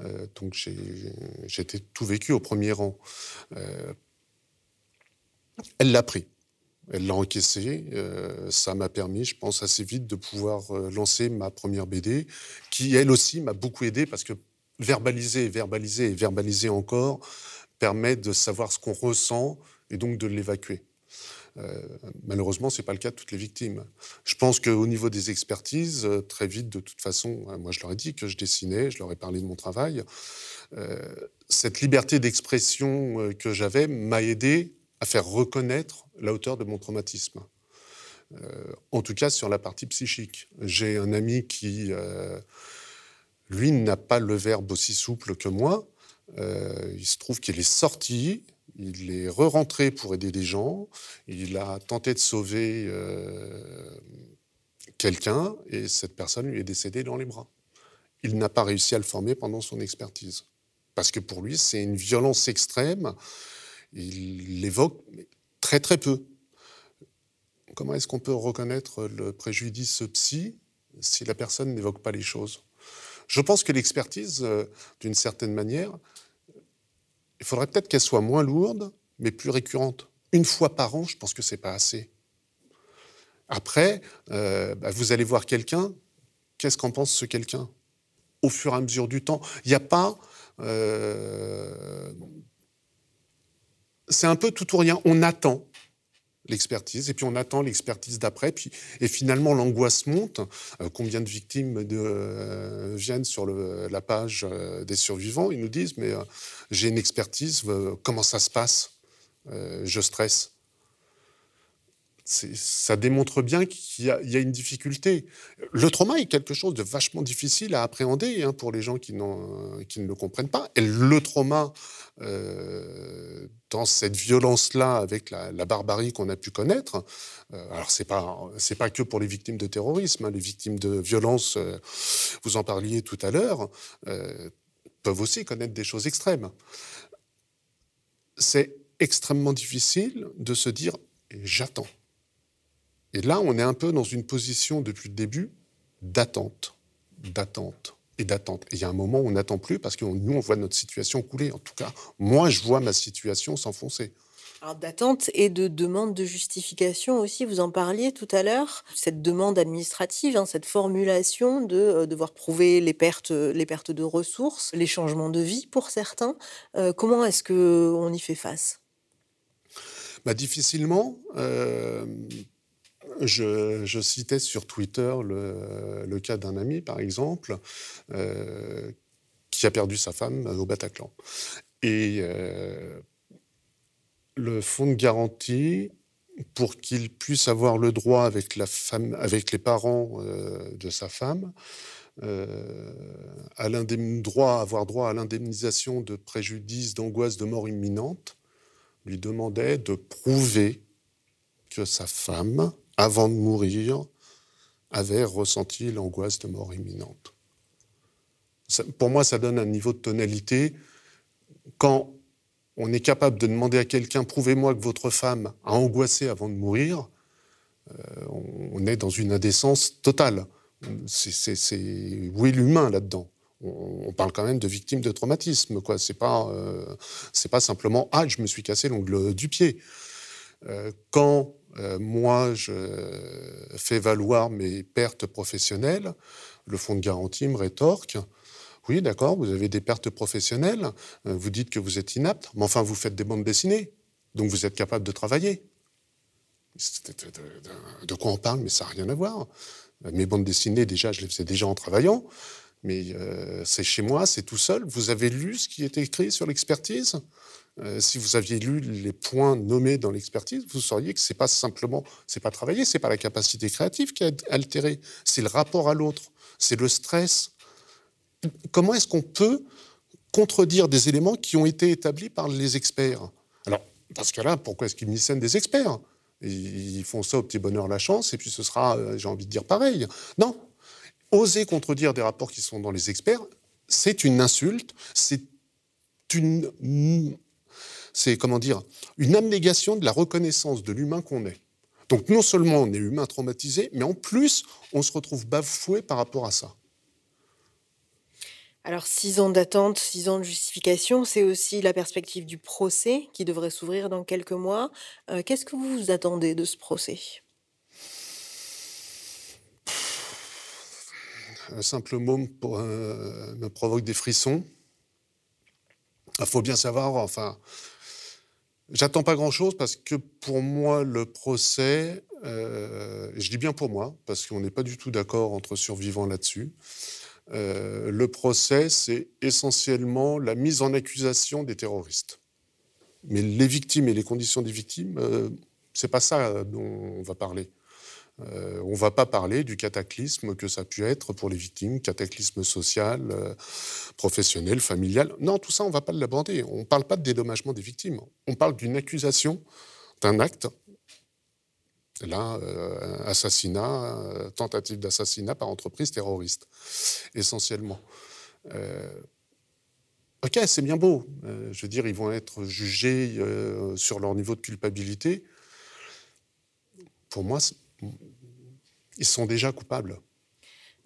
euh, donc j'ai tout vécu au premier rang. Euh, elle l'a pris. Elle l'a encaissé. ça m'a permis, je pense, assez vite de pouvoir lancer ma première BD, qui, elle aussi, m'a beaucoup aidé parce que verbaliser, verbaliser et verbaliser encore permet de savoir ce qu'on ressent et donc de l'évacuer. Euh, malheureusement, ce n'est pas le cas de toutes les victimes. Je pense qu'au niveau des expertises, euh, très vite, de toute façon, euh, moi je leur ai dit que je dessinais, je leur ai parlé de mon travail. cette liberté d'expression que j'avais m'a aidé à faire reconnaître la hauteur de mon traumatisme. en tout cas, sur la partie psychique. J'ai un ami qui, lui, n'a pas le verbe aussi souple que moi. Il se trouve qu'il est sorti il est re-rentré pour aider des gens. Il a tenté de sauver euh, quelqu'un et cette personne lui est décédée dans les bras. Il n'a pas réussi à le former pendant son expertise. Parce que pour lui, c'est une violence extrême. Il l'évoque très très peu. Comment est-ce qu'on peut reconnaître le préjudice psy si la personne n'évoque pas les choses? Je pense que l'expertise, euh, d'une certaine manière, il faudrait peut-être qu'elle soit moins lourde, mais plus récurrente. Une fois par an, je pense que c'est pas assez. Après, euh, bah, vous allez voir quelqu'un, qu'est-ce qu'en pense ce quelqu'un? Au fur et à mesure du temps, il n'y a pas. Euh, c'est un peu tout ou rien. On attend l'expertise, et puis on attend l'expertise d'après, puis et finalement l'angoisse monte. Euh, combien de victimes euh, viennent sur la page euh, des survivants? Ils nous disent mais j'ai une expertise, comment ça se passe? Je stresse ça démontre bien qu'il y, a une difficulté. Le trauma est quelque chose de vachement difficile à appréhender hein, pour les gens qui, ne le comprennent pas. Et le trauma, euh, dans cette violence-là, avec la, barbarie qu'on a pu connaître, euh, alors c'est pas pas que pour les victimes de terrorisme, hein, les victimes de violence, euh, vous en parliez tout à l'heure, peuvent aussi connaître des choses extrêmes. C'est extrêmement difficile de se dire j'attends et là, on est un peu dans une position depuis le début d'attente, d'attente et d'attente. Et il y a un moment où on n'attend plus parce que nous, on voit notre situation couler. En tout cas, moi, je vois ma situation s'enfoncer. Alors d'attente et de demande de justification aussi, vous en parliez tout à l'heure, cette demande administrative, hein, cette formulation de euh, devoir prouver les pertes, les pertes de ressources, les changements de vie pour certains. Euh, comment est-ce qu'on y fait face? Bah, Difficilement. Euh, je, citais sur Twitter le, cas d'un ami, par exemple, euh, qui a perdu sa femme au Bataclan. Et euh, le fonds de garantie, pour qu'il puisse avoir le droit avec, les parents euh, de sa femme, à droit, avoir droit à l'indemnisation de préjudice, d'angoisse de mort imminente, lui demandait de prouver que sa femme avant de mourir, avait ressenti l'angoisse de mort imminente. pour moi, ça donne un niveau de tonalité. Quand on est capable de demander à quelqu'un, prouvez-moi que votre femme a angoissé avant de mourir, euh, on est dans une indécence totale. C'est où est l'humain là-dedans? On, parle quand même de victimes de traumatisme. Ce n'est pas, euh, pas simplement ah je me suis cassé l'ongle du pied. Euh, quand euh, moi, je fais valoir mes pertes professionnelles. Le fonds de garantie me rétorque. Oui, d'accord, vous avez des pertes professionnelles. Euh, vous dites que vous êtes inapte, mais enfin, vous faites des bandes dessinées. Donc, vous êtes capable de travailler. De, quoi on parle Mais ça n'a rien à voir. Mes bandes dessinées, déjà, je les faisais déjà en travaillant. Mais euh, c'est chez moi, c'est tout seul. Vous avez lu ce qui est écrit sur l'expertise? Euh, si vous aviez lu les points nommés dans l'expertise, vous sauriez que c'est pas simplement, c'est pas travailler, c'est pas la capacité créative qui est altérée, c'est le rapport à l'autre, c'est le stress. Comment est-ce qu'on peut contredire des éléments qui ont été établis par les experts? Alors, parce que là, pourquoi est-ce qu'ils miscènent des experts? Ils font ça au petit bonheur la chance, et puis ce sera, euh, j'ai envie de dire, pareil. Non, oser contredire des rapports qui sont dans les experts, c'est une insulte, c'est une, c'est comment dire, une abnégation de la reconnaissance de l'humain qu'on est. Donc non seulement on est humain traumatisé, mais en plus on se retrouve bafoué par rapport à ça. Alors, six ans d'attente, six ans de justification, c'est aussi la perspective du procès qui devrait s'ouvrir dans quelques mois. Euh, qu'est-ce que vous vous attendez de ce procès? Un simple mot euh, me provoque des frissons. Il faut bien savoir, enfin, j'attends pas grand-chose parce que pour moi, le procès, euh, je dis bien pour moi, parce qu'on n'est pas du tout d'accord entre survivants là-dessus. Euh, le procès, c'est essentiellement la mise en accusation des terroristes. Mais les victimes et les conditions des victimes, euh, c'est pas ça dont on va parler. Euh, on ne va pas parler du cataclysme que ça a pu être pour les victimes, cataclysme social, euh, professionnel, familial. Non, tout ça, on ne va pas l'aborder. On ne parle pas de dédommagement des victimes. On parle d'une accusation d'un acte. Là, euh, assassinat, tentative d'assassinat par entreprise terroriste, essentiellement. ok, c'est bien beau. je veux dire, ils vont être jugés sur leur niveau de culpabilité. Pour moi, ils sont déjà coupables.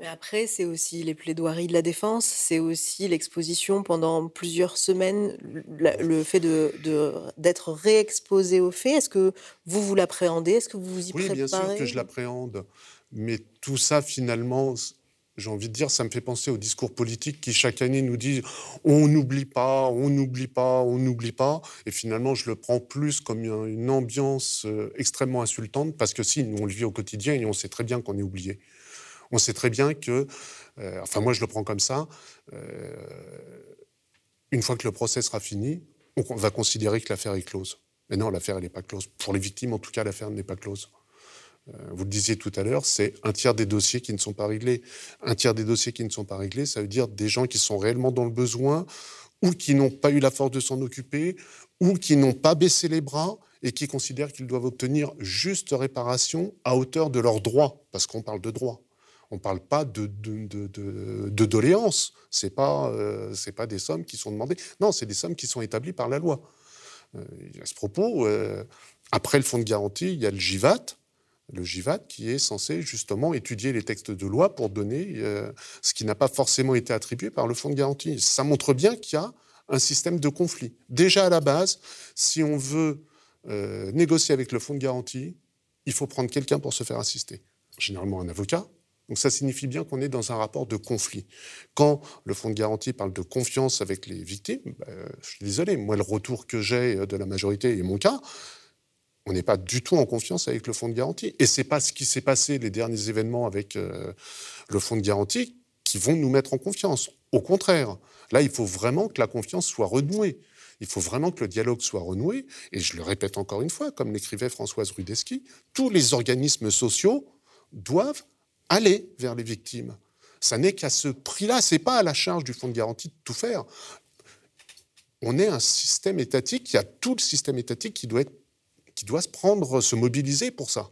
Mais après, c'est aussi les plaidoiries de la défense, c'est aussi l'exposition pendant plusieurs semaines, le fait d'être de, d'être réexposé aux faits. Est-ce que vous, vous l'appréhendez? Est-ce que vous vous y oui, préparez Oui, bien sûr que je l'appréhende. Mais tout ça, finalement, j'ai envie de dire, ça me fait penser au discours politique qui chaque année nous dit on n'oublie pas, on n'oublie pas, on n'oublie pas. Et finalement, je le prends plus comme une ambiance euh, extrêmement insultante parce que si, nous, on le vit au quotidien et on sait très bien qu'on est oublié. On sait très bien que, euh, enfin, moi, je le prends comme ça. Euh, une fois que le procès sera fini, on va considérer que l'affaire est close. Mais non, l'affaire, elle n'est pas close. Pour les victimes, en tout cas, l'affaire n'est pas close. Euh, vous le disiez tout à l'heure, c'est un tiers des dossiers qui ne sont pas réglés. Un tiers des dossiers qui ne sont pas réglés, ça veut dire des gens qui sont réellement dans le besoin ou qui n'ont pas eu la force de s'en occuper ou qui n'ont pas baissé les bras et qui considèrent qu'ils doivent obtenir juste réparation à hauteur de leurs droits, parce qu'on parle de droits. On ne parle pas de, de, de, doléances. Ce n'est pas, euh, pas des sommes qui sont demandées. Non, c'est des sommes qui sont établies par la loi. Euh, à ce propos, après le fonds de garantie, il y a le GIVAT, le GIVAT, qui est censé justement étudier les textes de loi pour donner euh, ce qui n'a pas forcément été attribué par le fonds de garantie. Ça montre bien qu'il y a un système de conflit. Déjà à la base, si on veut euh, négocier avec le fonds de garantie, il faut prendre quelqu'un pour se faire assister, généralement un avocat. Donc ça signifie bien qu'on est dans un rapport de conflit. Quand le fonds de garantie parle de confiance avec les victimes, bah, je suis désolé, moi le retour que j'ai de la majorité et mon cas, on n'est pas du tout en confiance avec le fonds de garantie. Et c'est pas ce qui s'est passé, les derniers événements avec euh, le fonds de garantie, qui vont nous mettre en confiance. Au contraire, là, il faut vraiment que la confiance soit renouée. Il faut vraiment que le dialogue soit renoué. Et je le répète encore une fois, comme l'écrivait Françoise Rudeski, tous les organismes sociaux doivent aller vers les victimes. Ça n'est qu'à ce prix-là, c'est pas à la charge du fonds de garantie de tout faire. On est un système étatique, il y a tout le système étatique qui doit être qui doit se prendre, se mobiliser pour ça.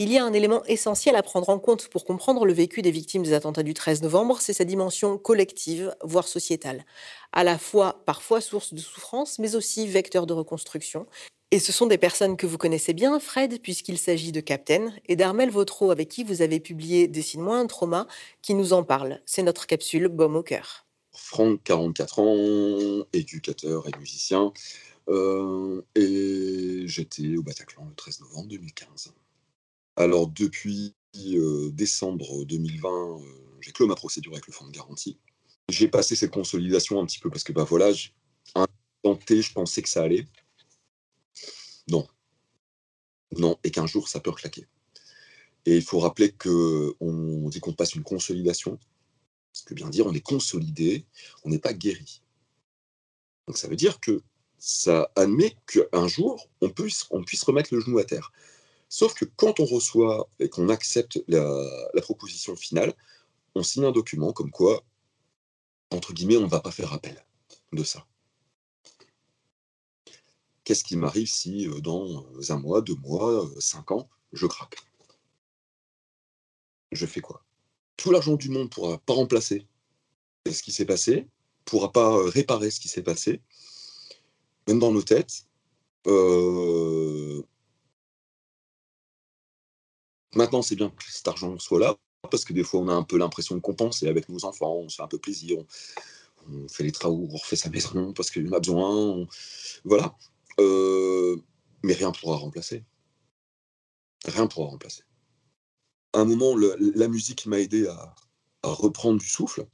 Il y a un élément essentiel à prendre en compte pour comprendre le vécu des victimes des attentats du 13 novembre, c'est sa dimension collective, voire sociétale. À la fois parfois source de souffrance, mais aussi vecteur de reconstruction. Et ce sont des personnes que vous connaissez bien, Fred, puisqu'il s'agit de Captain, et d'Armel Vautreau, avec qui vous avez publié Dessine-moi un trauma, qui nous en parle. C'est notre capsule Baume au cœur. Franck, 44 ans, éducateur et musicien. Euh, et j'étais au Bataclan le 13 novembre 2015. Alors depuis euh, décembre 2020, euh, j'ai clos ma procédure avec le fonds de garantie. J'ai passé cette consolidation un petit peu parce que bah voilà, un tenté, je pensais que ça allait. Non. Non, et qu'un jour ça peut claquer. Et il faut rappeler qu'on dit qu'on passe une consolidation. Ce que bien dire, on est consolidé, on n'est pas guéri. Donc ça veut dire que ça admet qu'un jour, on puisse, remettre le genou à terre. Sauf que quand on reçoit et qu'on accepte la, proposition finale, on signe un document comme quoi, entre guillemets, on ne va pas faire appel de ça. Qu'est-ce qui m'arrive si euh, dans un mois, deux mois, euh, cinq ans, je craque? Je fais quoi? Tout l'argent du monde ne pourra pas remplacer ce qui s'est passé, ne pourra pas réparer ce qui s'est passé, même dans nos têtes. Euh, maintenant, c'est bien que cet argent soit là, parce que des fois, on a un peu l'impression de compenser avec nos enfants, on se fait un peu plaisir, on, fait les travaux, on refait sa maison parce qu'il en a besoin. Voilà. Euh, mais rien ne pourra remplacer. Rien ne pourra remplacer. À un moment, la musique m'a aidé à, reprendre du souffle,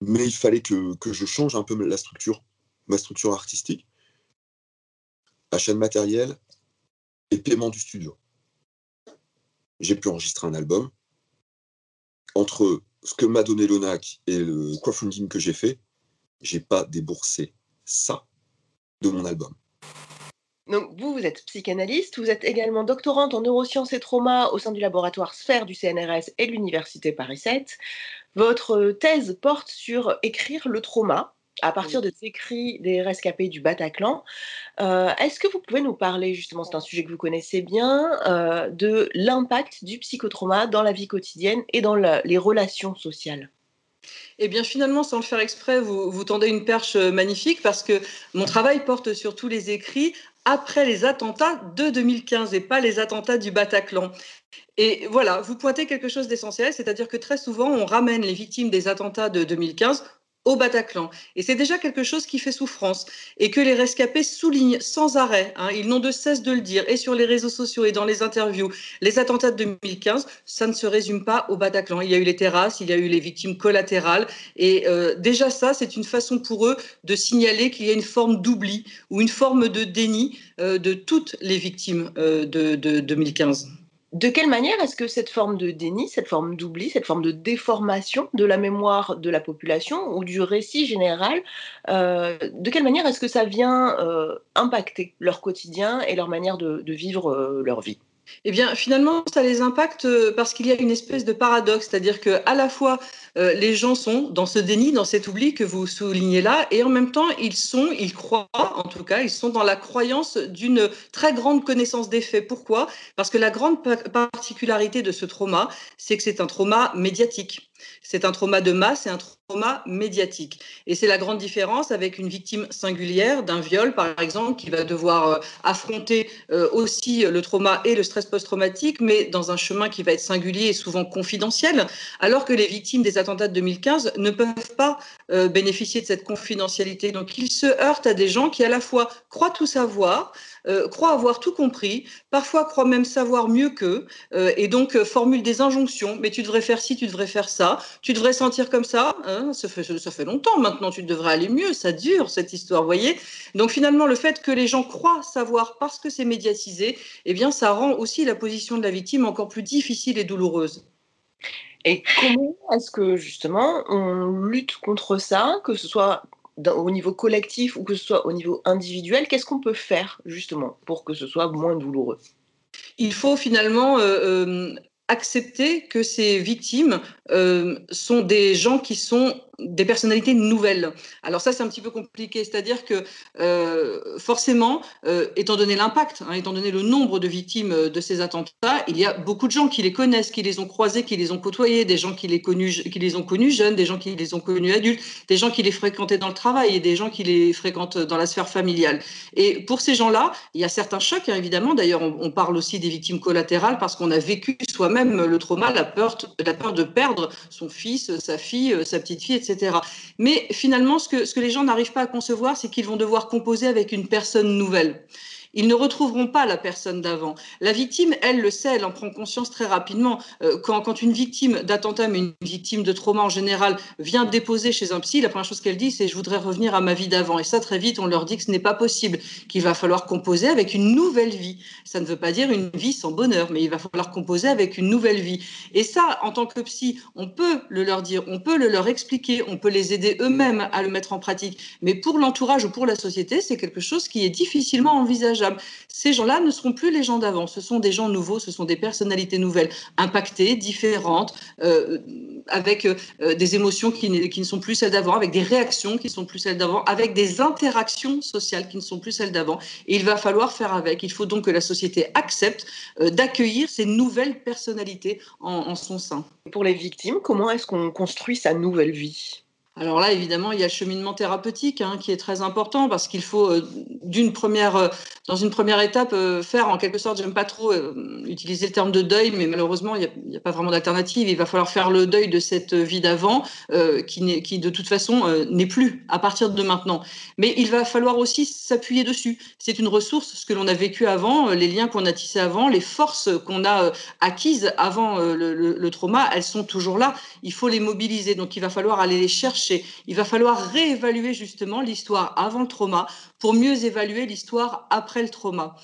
mais il fallait que, je change un peu la structure, ma structure artistique, achat de matériel et paiement du studio. J'ai pu enregistrer un album. Entre ce que m'a donné l'ONAC et le crowdfunding que j'ai fait, j'ai pas déboursé ça de mon album. Donc vous, vous êtes psychanalyste, vous êtes également doctorante en neurosciences et trauma au sein du laboratoire Sphère du CNRS et de l'Université Paris 7. Votre thèse porte sur écrire le trauma à partir de des écrits des rescapés du Bataclan. Euh, est-ce que vous pouvez nous parler, justement, c'est un sujet que vous connaissez bien, euh, de l'impact du psychotrauma dans la vie quotidienne et dans les relations sociales? Eh bien, finalement, sans le faire exprès, vous, vous tendez une perche euh, magnifique parce que mon travail porte sur tous les écrits après les attentats de 2015 et pas les attentats du Bataclan. Et voilà, vous pointez quelque chose d'essentiel, c'est-à-dire que très souvent, on ramène les victimes des attentats de 2015 au Bataclan. Et c'est déjà quelque chose qui fait souffrance et que les rescapés soulignent sans arrêt. Hein, ils n'ont de cesse de le dire et sur les réseaux sociaux et dans les interviews. Les attentats de 2015, ça ne se résume pas au Bataclan. Il y a eu les terrasses, il y a eu les victimes collatérales. Et euh, déjà ça, c'est une façon pour eux de signaler qu'il y a une forme d'oubli ou une forme de déni euh, de toutes les victimes euh, de, de 2015. De quelle manière est-ce que cette forme de déni, cette forme d'oubli, cette forme de déformation de la mémoire de la population ou du récit général, euh, de quelle manière est-ce que ça vient euh, impacter leur quotidien et leur manière de, vivre euh, leur vie? Eh bien, finalement, ça les impacte parce qu'il y a une espèce de paradoxe, c'est-à-dire que à la fois euh, les gens sont dans ce déni, dans cet oubli que vous soulignez là, et en même temps ils sont, ils croient, en tout cas, ils sont dans la croyance d'une très grande connaissance des faits. Pourquoi? Parce que la grande particularité de ce trauma, c'est que c'est un trauma médiatique. C'est un trauma de masse et un trauma médiatique. Et c'est la grande différence avec une victime singulière d'un viol, par exemple, qui va devoir euh, affronter euh, aussi le trauma et le stress post-traumatique, mais dans un chemin qui va être singulier et souvent confidentiel, alors que les victimes des attentats de 2015 ne peuvent pas euh, bénéficier de cette confidentialité. Donc ils se heurtent à des gens qui à la fois croient tout savoir, croient avoir tout compris, parfois croient même savoir mieux qu'eux, et donc formulent des injonctions, mais tu devrais faire ci, tu devrais faire ça, tu devrais sentir comme ça, hein, ça, fait, ça fait longtemps maintenant, tu devrais aller mieux, ça dure cette histoire, voyez Donc finalement, le fait que les gens croient savoir parce que c'est médiatisé, eh bien ça rend aussi la position de la victime encore plus difficile et douloureuse. Et comment est-ce que justement on lutte contre ça, que ce soit au niveau collectif ou que ce soit au niveau individuel Qu'est-ce qu'on peut faire justement pour que ce soit moins douloureux? Il faut finalement euh, euh, accepter que ces victimes euh, sont des gens qui sont des personnalités nouvelles. Alors ça, c'est un petit peu compliqué, c'est-à-dire que euh, forcément, euh, étant donné l'impact, hein, étant donné le nombre de victimes euh, de ces attentats, il y a beaucoup de gens qui les connaissent, qui les ont croisés, qui les ont côtoyés, des gens qui les, ont connus jeunes, des gens qui les ont connus adultes, des gens qui les fréquentaient dans le travail et des gens qui les fréquentent dans la sphère familiale. Et pour ces gens-là, il y a certains chocs, hein, évidemment. D'ailleurs, on, parle aussi des victimes collatérales parce qu'on a vécu soi-même le trauma, la la peur de perdre son fils, sa fille, sa petite fille, etc. Mais finalement, ce que, les gens n'arrivent pas à concevoir, c'est qu'ils vont devoir composer avec une personne nouvelle ils ne retrouveront pas la personne d'avant. La victime, elle le sait, elle en prend conscience très rapidement. Euh, quand, quand, une victime d'attentat, mais une victime de trauma en général, vient déposer chez un psy, la première chose qu'elle dit, c'est je voudrais revenir à ma vie d'avant. Et ça, très vite, on leur dit que ce n'est pas possible, qu'il va falloir composer avec une nouvelle vie. Ça ne veut pas dire une vie sans bonheur, mais il va falloir composer avec une nouvelle vie. Et ça, en tant que psy, on peut le leur dire, on peut le leur expliquer, on peut les aider eux-mêmes à le mettre en pratique. Mais pour l'entourage ou pour la société, c'est quelque chose qui est difficilement envisageable. Ces gens-là ne seront plus les gens d'avant, ce sont des gens nouveaux, ce sont des personnalités nouvelles, impactées, différentes, euh, avec euh, des émotions qui, ne sont plus celles d'avant, avec des réactions qui ne sont plus celles d'avant, avec des interactions sociales qui ne sont plus celles d'avant. Et il va falloir faire avec. Il faut donc que la société accepte euh, d'accueillir ces nouvelles personnalités en, en son sein. Pour les victimes, comment est-ce qu'on construit sa nouvelle vie? Alors là, évidemment, il y a le cheminement thérapeutique hein, qui est très important parce qu'il faut, euh, euh, dans une première étape, euh, faire en quelque sorte, j'aime pas trop utiliser le terme de deuil, mais malheureusement, il n'y a, pas vraiment d'alternative. Il va falloir faire le deuil de cette vie d'avant qui, de toute façon, n'est plus à partir de maintenant. Mais il va falloir aussi s'appuyer dessus. C'est une ressource, ce que l'on a vécu avant, les liens qu'on a tissés avant, les forces qu'on a acquises avant le, le trauma, elles sont toujours là. Il faut les mobiliser. Donc, il va falloir aller les chercher il va falloir réévaluer justement l'histoire avant le trauma pour mieux évaluer l'histoire après le trauma.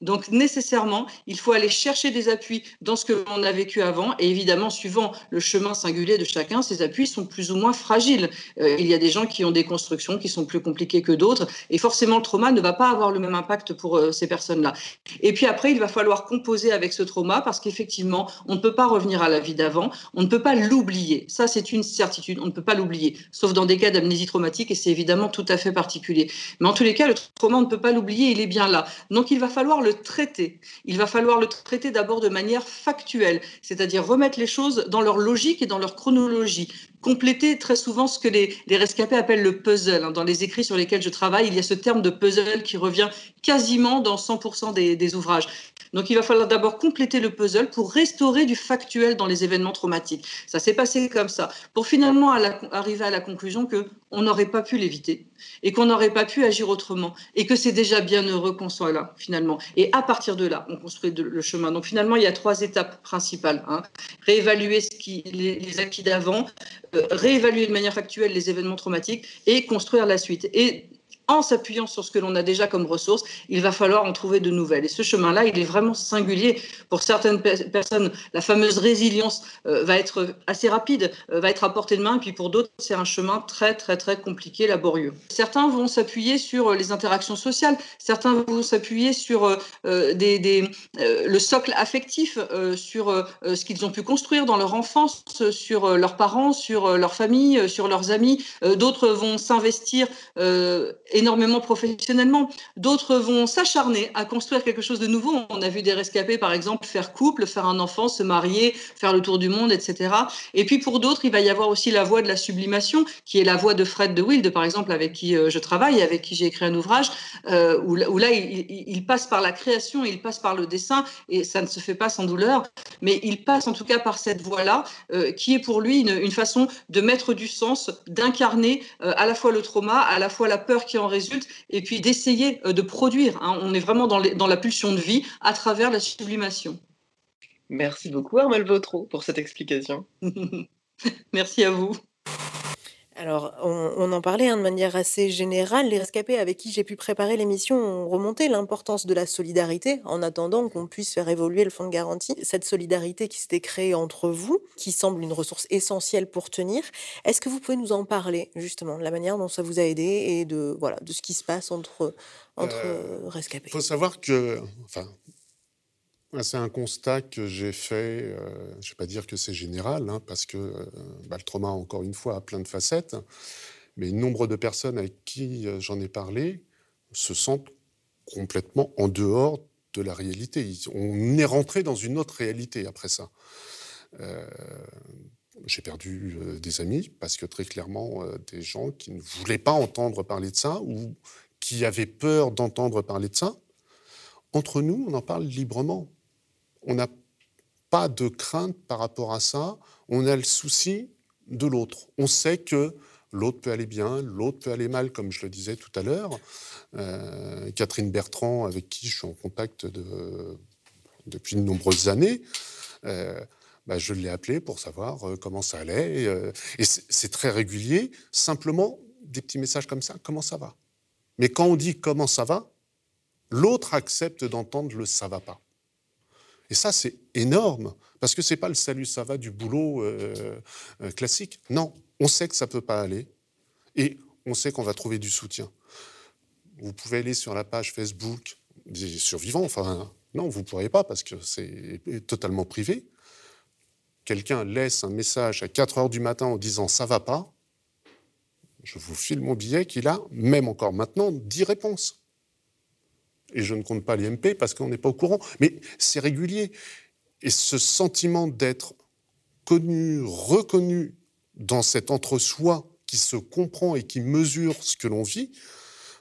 Donc nécessairement, il faut aller chercher des appuis dans ce que l'on a vécu avant. Et évidemment, suivant le chemin singulier de chacun, ces appuis sont plus ou moins fragiles. Euh, il y a des gens qui ont des constructions qui sont plus compliquées que d'autres. Et forcément, le trauma ne va pas avoir le même impact pour euh, ces personnes-là. Et puis après, il va falloir composer avec ce trauma parce qu'effectivement, on ne peut pas revenir à la vie d'avant. On ne peut pas l'oublier. Ça, c'est une certitude. On ne peut pas l'oublier, sauf dans des cas d'amnésie traumatique. Et c'est évidemment tout à fait particulier. Mais en tous les cas, le trauma, on ne peut pas l'oublier. Il est bien là. Donc, il va falloir le traiter. Il va falloir le traiter d'abord de manière factuelle, c'est-à-dire remettre les choses dans leur logique et dans leur chronologie. Compléter très souvent ce que les, rescapés appellent le puzzle. Hein. Dans les écrits sur lesquels je travaille, il y a ce terme de puzzle qui revient quasiment dans 100% des ouvrages. Donc il va falloir d'abord compléter le puzzle pour restaurer du factuel dans les événements traumatiques. Ça s'est passé comme ça, pour finalement arriver à la conclusion que on n'aurait pas pu l'éviter et qu'on n'aurait pas pu agir autrement et que c'est déjà bien heureux qu'on soit là finalement. Et à partir de là, on construit le chemin. Donc finalement, il y a trois étapes principales. Hein. Réévaluer ce qui, les, acquis d'avant, réévaluer de manière factuelle les événements traumatiques et construire la suite. En s'appuyant sur ce que l'on a déjà comme ressources, il va falloir en trouver de nouvelles. Et ce chemin-là, il est vraiment singulier. Pour certaines personnes, la fameuse résilience euh, va être assez rapide, euh, va être à portée de main, et puis pour d'autres, c'est un chemin très, très, très compliqué, laborieux. Certains vont s'appuyer sur euh, les interactions sociales, certains vont s'appuyer sur le socle affectif, sur ce qu'ils ont pu construire dans leur enfance, sur leurs parents, sur leur famille, sur leurs amis. D'autres vont s'investir énormément professionnellement. D'autres vont s'acharner à construire quelque chose de nouveau. On a vu des rescapés, par exemple, faire couple, faire un enfant, se marier, faire le tour du monde, etc. Et puis pour d'autres, il va y avoir aussi la voie de la sublimation, qui est la voie de Fred de Wilde, par exemple, avec qui euh, je travaille, avec qui j'ai écrit un ouvrage, euh, où, là, il, passe par la création, il passe par le dessin, et ça ne se fait pas sans douleur, mais il passe en tout cas par cette voie-là, euh, qui est pour lui une, façon de mettre du sens, d'incarner à la fois le trauma, à la fois la peur qui en résulte, et puis d'essayer euh, de produire. Hein. On est vraiment dans, dans, la pulsion de vie à travers la sublimation. Merci beaucoup Armel Vautreau pour cette explication. Merci à vous. Alors, on, en parlait hein, de manière assez générale. Les rescapés avec qui j'ai pu préparer l'émission ont remonté l'importance de la solidarité en attendant qu'on puisse faire évoluer le fonds de garantie. Cette solidarité qui s'était créée entre vous, qui semble une ressource essentielle pour tenir. Est-ce que vous pouvez nous en parler justement, de la manière dont ça vous a aidé et de voilà de ce qui se passe entre entre euh, rescapés? Il faut savoir que, enfin, c'est un constat que j'ai fait, euh, je ne vais pas dire que c'est général, hein, parce que euh, le trauma, encore une fois, a plein de facettes, mais nombre de personnes avec qui euh, j'en ai parlé se sentent complètement en dehors de la réalité. On est rentré dans une autre réalité après ça. j'ai perdu des amis parce que très clairement, des gens qui ne voulaient pas entendre parler de ça ou qui avaient peur d'entendre parler de ça. Entre nous, on en parle librement on n'a pas de crainte par rapport à ça. On a le souci de l'autre. On sait que l'autre peut aller bien, l'autre peut aller mal, comme je le disais tout à l'heure. Euh, Catherine Bertrand, avec qui je suis en contact depuis de nombreuses années, euh, bah, je l'ai appelée pour savoir euh, comment ça allait. et c'est très régulier. Simplement, des petits messages comme ça, comment ça va? Mais quand on dit comment ça va, l'autre accepte d'entendre le ça va pas. Et ça, c'est énorme, parce que ce n'est pas le salut, ça va du boulot euh, euh, classique. Non, on sait que ça ne peut pas aller, et on sait qu'on va trouver du soutien. Vous pouvez aller sur la page Facebook des survivants. Enfin, non, vous ne pourrez pas parce que c'est totalement privé. Quelqu'un laisse un message à 4 heures du matin en disant ça va pas. Je vous file mon billet qu'il a, même encore maintenant, 10 réponses. Et je ne compte pas les MP parce qu'on n'est pas au courant. Mais c'est régulier. Et ce sentiment d'être connu, reconnu dans cet entre-soi qui se comprend et qui mesure ce que l'on vit,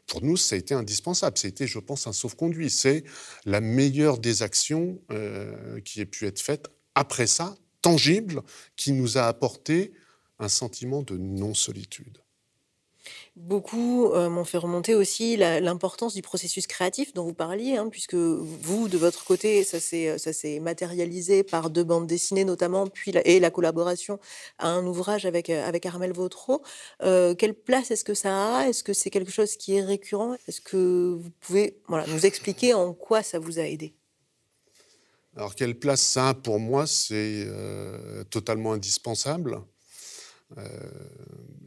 pour nous, ça a été indispensable. Été, je pense, un sauf-conduit. C'est la meilleure des actions euh, qui ait pu être faite après ça, tangible, qui nous a apporté un sentiment de non-solitude. Beaucoup euh, m'ont fait remonter aussi l'importance du processus créatif dont vous parliez, hein, puisque vous, de votre côté, ça s'est matérialisé par deux bandes dessinées notamment, puis et la collaboration à un ouvrage avec, euh, avec Armel Vautreau. Euh, quelle place est-ce que ça a? Est-ce que c'est quelque chose qui est récurrent? Est-ce que vous pouvez voilà, nous expliquer en quoi ça vous a aidé? Alors, quelle place ça a? Pour moi C'est totalement indispensable.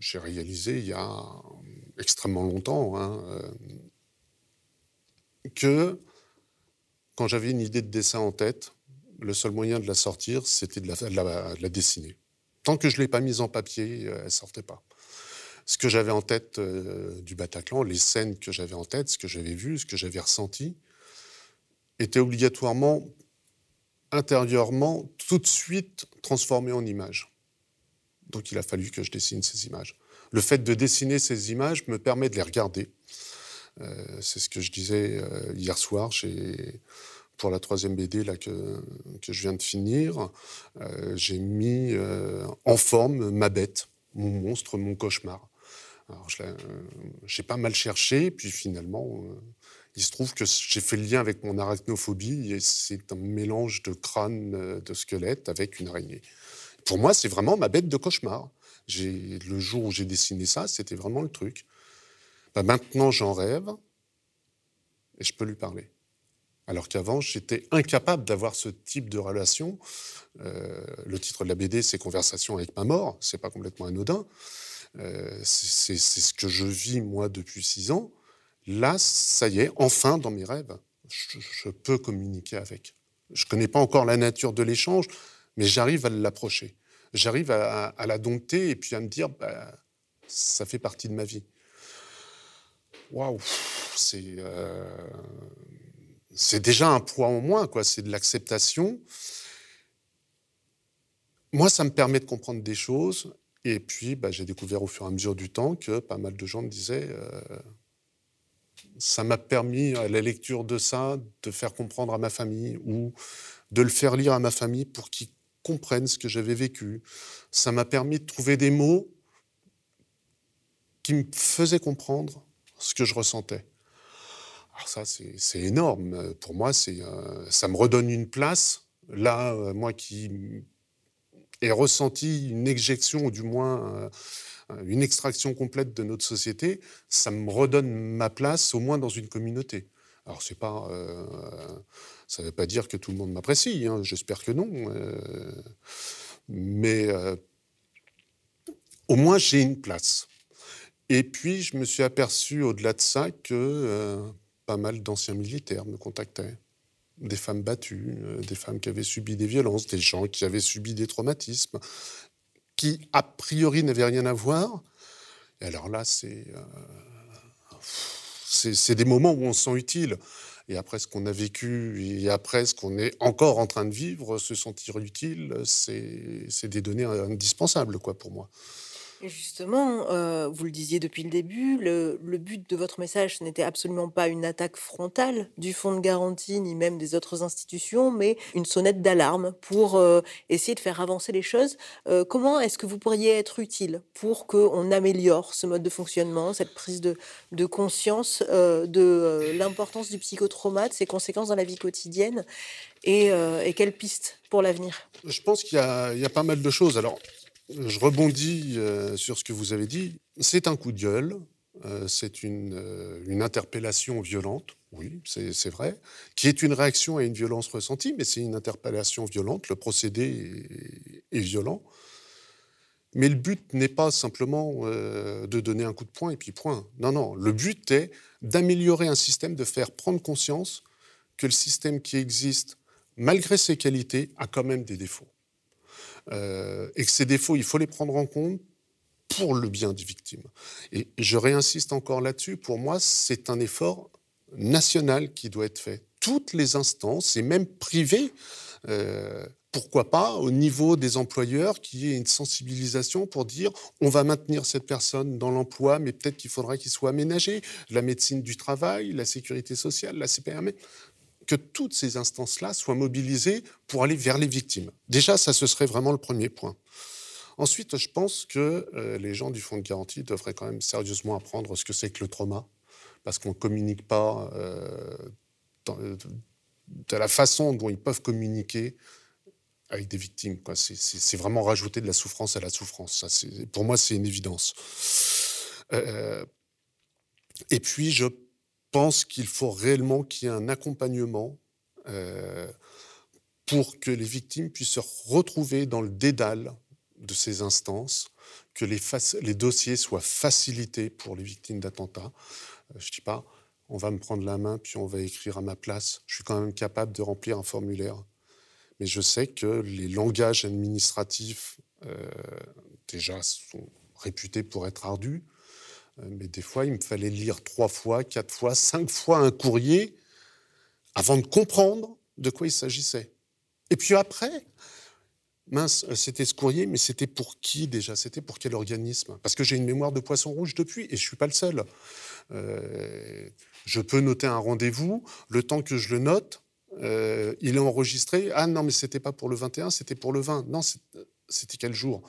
J'ai réalisé il y a extrêmement longtemps, hein, euh, que quand j'avais une idée de dessin en tête, le seul moyen de la sortir, c'était de la, dessiner. Tant que je ne l'ai pas mise en papier, euh, elle ne sortait pas. Ce que j'avais en tête euh, du Bataclan, les scènes que j'avais en tête, ce que j'avais vu, ce que j'avais ressenti, était obligatoirement, intérieurement, tout de suite transformé en images. Donc il a fallu que je dessine ces images le fait de dessiner ces images me permet de les regarder. Euh, c'est ce que je disais euh, hier soir pour la troisième BD là, que, je viens de finir. Euh, j'ai mis en forme ma bête, mon monstre, mon cauchemar. Alors, j'ai pas mal cherché, puis finalement, il se trouve que j'ai fait le lien avec mon arachnophobie, et c'est un mélange de crâne, de squelette avec une araignée. Pour moi, c'est vraiment ma bête de cauchemar le jour où j'ai dessiné ça, c'était vraiment le truc. Bah, maintenant, j'en rêve et je peux lui parler. Alors qu'avant, j'étais incapable d'avoir ce type de relation. Euh, le titre de la BD, c'est Conversation avec ma mort. C'est pas complètement anodin. Euh, c'est ce que je vis moi depuis six ans. Là, ça y est, enfin dans mes rêves, je, peux communiquer avec. Je connais pas encore la nature de l'échange, mais j'arrive à l'approcher j'arrive à, la dompter et puis à me dire, bah, ça fait partie de ma vie. Waouh, c'est euh, c'est déjà un poids en moins, quoi. C'est de l'acceptation. Moi, ça me permet de comprendre des choses. Et puis, bah, j'ai découvert au fur et à mesure du temps que pas mal de gens me disaient, euh, ça m'a permis, à la lecture de ça, de faire comprendre à ma famille ou de le faire lire à ma famille pour qu'ils comprennent ce que j'avais vécu. Ça m'a permis de trouver des mots qui me faisaient comprendre ce que je ressentais. Alors ça, c'est énorme. Pour moi, euh, ça me redonne une place. Là, euh, moi qui ai ressenti une éjection, ou du moins euh, une extraction complète de notre société, ça me redonne ma place, au moins dans une communauté. Alors, c'est pas ça ne veut pas dire que tout le monde m'apprécie, hein, j'espère que non. Euh, mais euh, au moins, j'ai une place. Et puis, je me suis aperçu au-delà de ça que euh, pas mal d'anciens militaires me contactaient. Des femmes battues, des femmes qui avaient subi des violences, des gens qui avaient subi des traumatismes, qui a priori n'avaient rien à voir. Et alors là, c'est c'est des moments où on se sent utile et après ce qu'on a vécu et après ce qu'on est encore en train de vivre, se sentir utile, c'est des données indispensables quoi, pour moi. Justement, euh, vous le disiez depuis le début, le, but de votre message, n'était absolument pas une attaque frontale du fonds de garantie ni même des autres institutions, mais une sonnette d'alarme pour euh, essayer de faire avancer les choses. Euh, comment est-ce que vous pourriez être utile pour qu'on améliore ce mode de fonctionnement, cette prise de, conscience de l'importance du psychotrauma, de ses conséquences dans la vie quotidienne et, et quelles pistes pour l'avenir? Je pense qu'il y, y, a pas mal de choses. Alors, je rebondis euh, sur ce que vous avez dit. C'est un coup de gueule, euh, c'est une, euh, une, interpellation violente, oui, c'est vrai, qui est une réaction à une violence ressentie, mais c'est une interpellation violente, le procédé est, est violent. Mais le but n'est pas simplement de donner un coup de poing et puis point. Non, non, le but est d'améliorer un système, de faire prendre conscience que le système qui existe, malgré ses qualités, a quand même des défauts. Euh, et que ces défauts, il faut les prendre en compte pour le bien des victimes. Et je réinsiste encore là-dessus, pour moi, c'est un effort national qui doit être fait. Toutes les instances, et même privées, euh, pourquoi pas au niveau des employeurs qu'il y ait une sensibilisation pour dire on va maintenir cette personne dans l'emploi, mais peut-être qu'il faudra qu'il soit aménagé. La médecine du travail, la sécurité sociale, la CPRM, que toutes ces instances-là soient mobilisées pour aller vers les victimes. Déjà, ça, ce serait vraiment le premier point. Ensuite, je pense que euh, les gens du fonds de garantie devraient quand même sérieusement apprendre ce que c'est que le trauma, parce qu'on ne communique pas euh, de la façon dont ils peuvent communiquer avec des victimes. C'est vraiment rajouter de la souffrance à la souffrance. Pour moi, c'est une évidence. Euh, et puis, je pense qu'il faut réellement qu'il y ait un accompagnement euh, pour que les victimes puissent se retrouver dans le dédale de ces instances, que les, dossiers soient facilités pour les victimes d'attentats. Euh, je ne dis pas, on va me prendre la main, puis on va écrire à ma place. Je suis quand même capable de remplir un formulaire mais je sais que les langages administratifs, euh, déjà, sont réputés pour être ardus. Euh, mais des fois, il me fallait lire trois fois, quatre fois, cinq fois un courrier avant de comprendre de quoi il s'agissait. Et puis après, mince, c'était ce courrier, mais c'était pour qui déjà? C'était pour quel organisme? Parce que j'ai une mémoire de poisson rouge depuis, et je ne suis pas le seul. Euh, je peux noter un rendez-vous, le temps que je le note, euh, il est enregistré. Ah non, mais c'était pas pour le 21, c'était pour le 20. Non, c'était quel jour?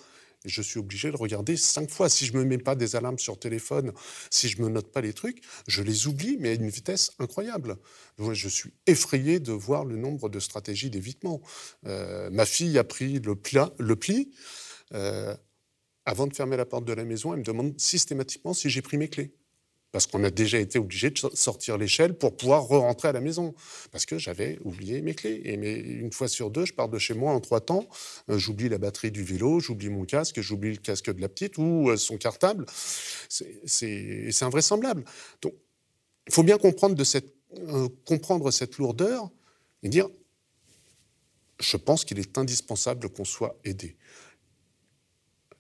Je suis obligé de regarder cinq fois. Si je me mets pas des alarmes sur téléphone, si je me note pas les trucs, je les oublie, mais à une vitesse incroyable. Je suis effrayé de voir le nombre de stratégies d'évitement. Euh, ma fille a pris le, le pli. Euh, avant de fermer la porte de la maison, elle me demande systématiquement si j'ai pris mes clés parce qu'on a déjà été obligé de sortir l'échelle pour pouvoir re-rentrer à la maison, parce que j'avais oublié mes clés. Et une fois sur deux, je pars de chez moi en trois temps, euh, j'oublie la batterie du vélo, j'oublie mon casque, j'oublie le casque de la petite ou euh, son cartable. C'est invraisemblable. Donc, il faut bien comprendre, de cette, euh, comprendre cette lourdeur et dire, je pense qu'il est indispensable qu'on soit aidé.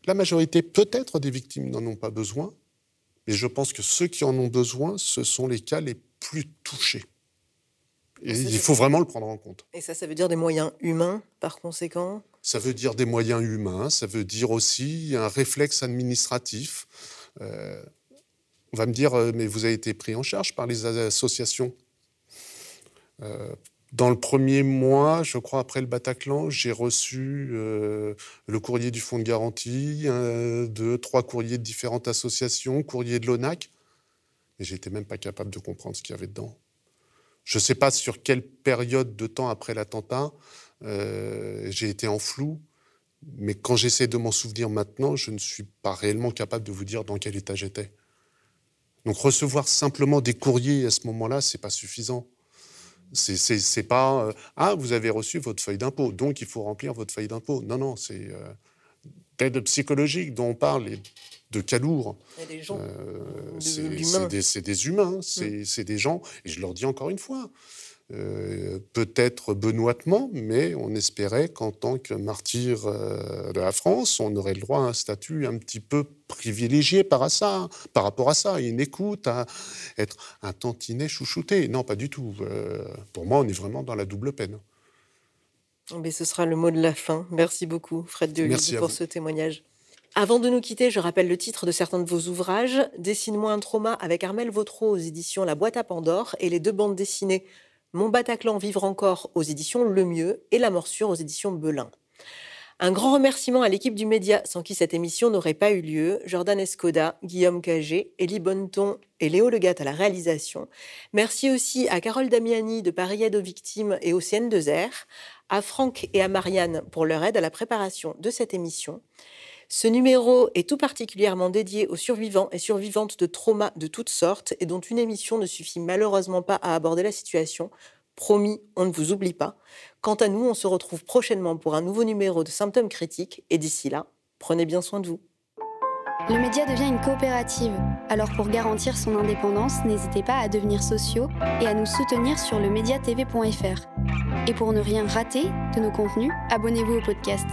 La majorité, peut-être, des victimes n'en ont pas besoin, mais je pense que ceux qui en ont besoin, ce sont les cas les plus touchés. Et il faut vraiment le prendre en compte. Et ça, ça veut dire des moyens humains, par conséquent? Ça veut dire des moyens humains, ça veut dire aussi un réflexe administratif. Euh, on va me dire, euh, mais vous avez été pris en charge par les associations. Euh, dans le premier mois, je crois, après le Bataclan, j'ai reçu euh, le courrier du Fonds de garantie, deux, trois courriers de différentes associations, courrier de l'ONAC, mais j'étais même pas capable de comprendre ce qu'il y avait dedans. Je ne sais pas sur quelle période de temps après l'attentat euh, j'ai été en flou, mais quand j'essaie de m'en souvenir maintenant, je ne suis pas réellement capable de vous dire dans quel état j'étais. Donc recevoir simplement des courriers à ce moment-là, c'est pas suffisant. C'est pas euh, ah vous avez reçu votre feuille d'impôt donc il faut remplir votre feuille d'impôt. Non non c'est euh, l'aide psychologique dont on parle de calour. Euh, c'est des, des, humains, mm. c'est des gens et je leur dis encore une fois euh, peut-être benoîtement, mais on espérait qu'en tant que martyr euh, de la France, on aurait le droit à un statut un petit peu privilégié par, ça, par rapport à ça, une écoute, à être un tantinet chouchouté. Non, pas du tout. Euh, pour moi, on est vraiment dans la double peine. Mais ce sera le mot de la fin. Merci beaucoup, Fred de pour ce témoignage. Avant de nous quitter, je rappelle le titre de certains de vos ouvrages Dessine-moi un trauma avec Armel Vautreau aux éditions La Boîte à Pandore et les deux bandes dessinées mon Bataclan Vivre encore aux éditions Le Mieux et La Morsure aux éditions Belin. Un grand remerciement à l'équipe du Média, sans qui cette émission n'aurait pas eu lieu. Jordan Escoda, Guillaume Cagé, Elie Bonneton et Léo Legat à la réalisation. Merci aussi à Carole Damiani de Paris Aide aux victimes et au CN2R, à Franck et à Marianne pour leur aide à la préparation de cette émission. Ce numéro est tout particulièrement dédié aux survivants et survivantes de traumas de toutes sortes et dont une émission ne suffit malheureusement pas à aborder la situation. Promis, on ne vous oublie pas. Quant à nous, on se retrouve prochainement pour un nouveau numéro de Symptômes critiques et d'ici là, prenez bien soin de vous. Le média devient une coopérative, alors pour garantir son indépendance, n'hésitez pas à devenir sociaux et à nous soutenir sur le mediatv.fr. Et pour ne rien rater de nos contenus, abonnez-vous au podcast.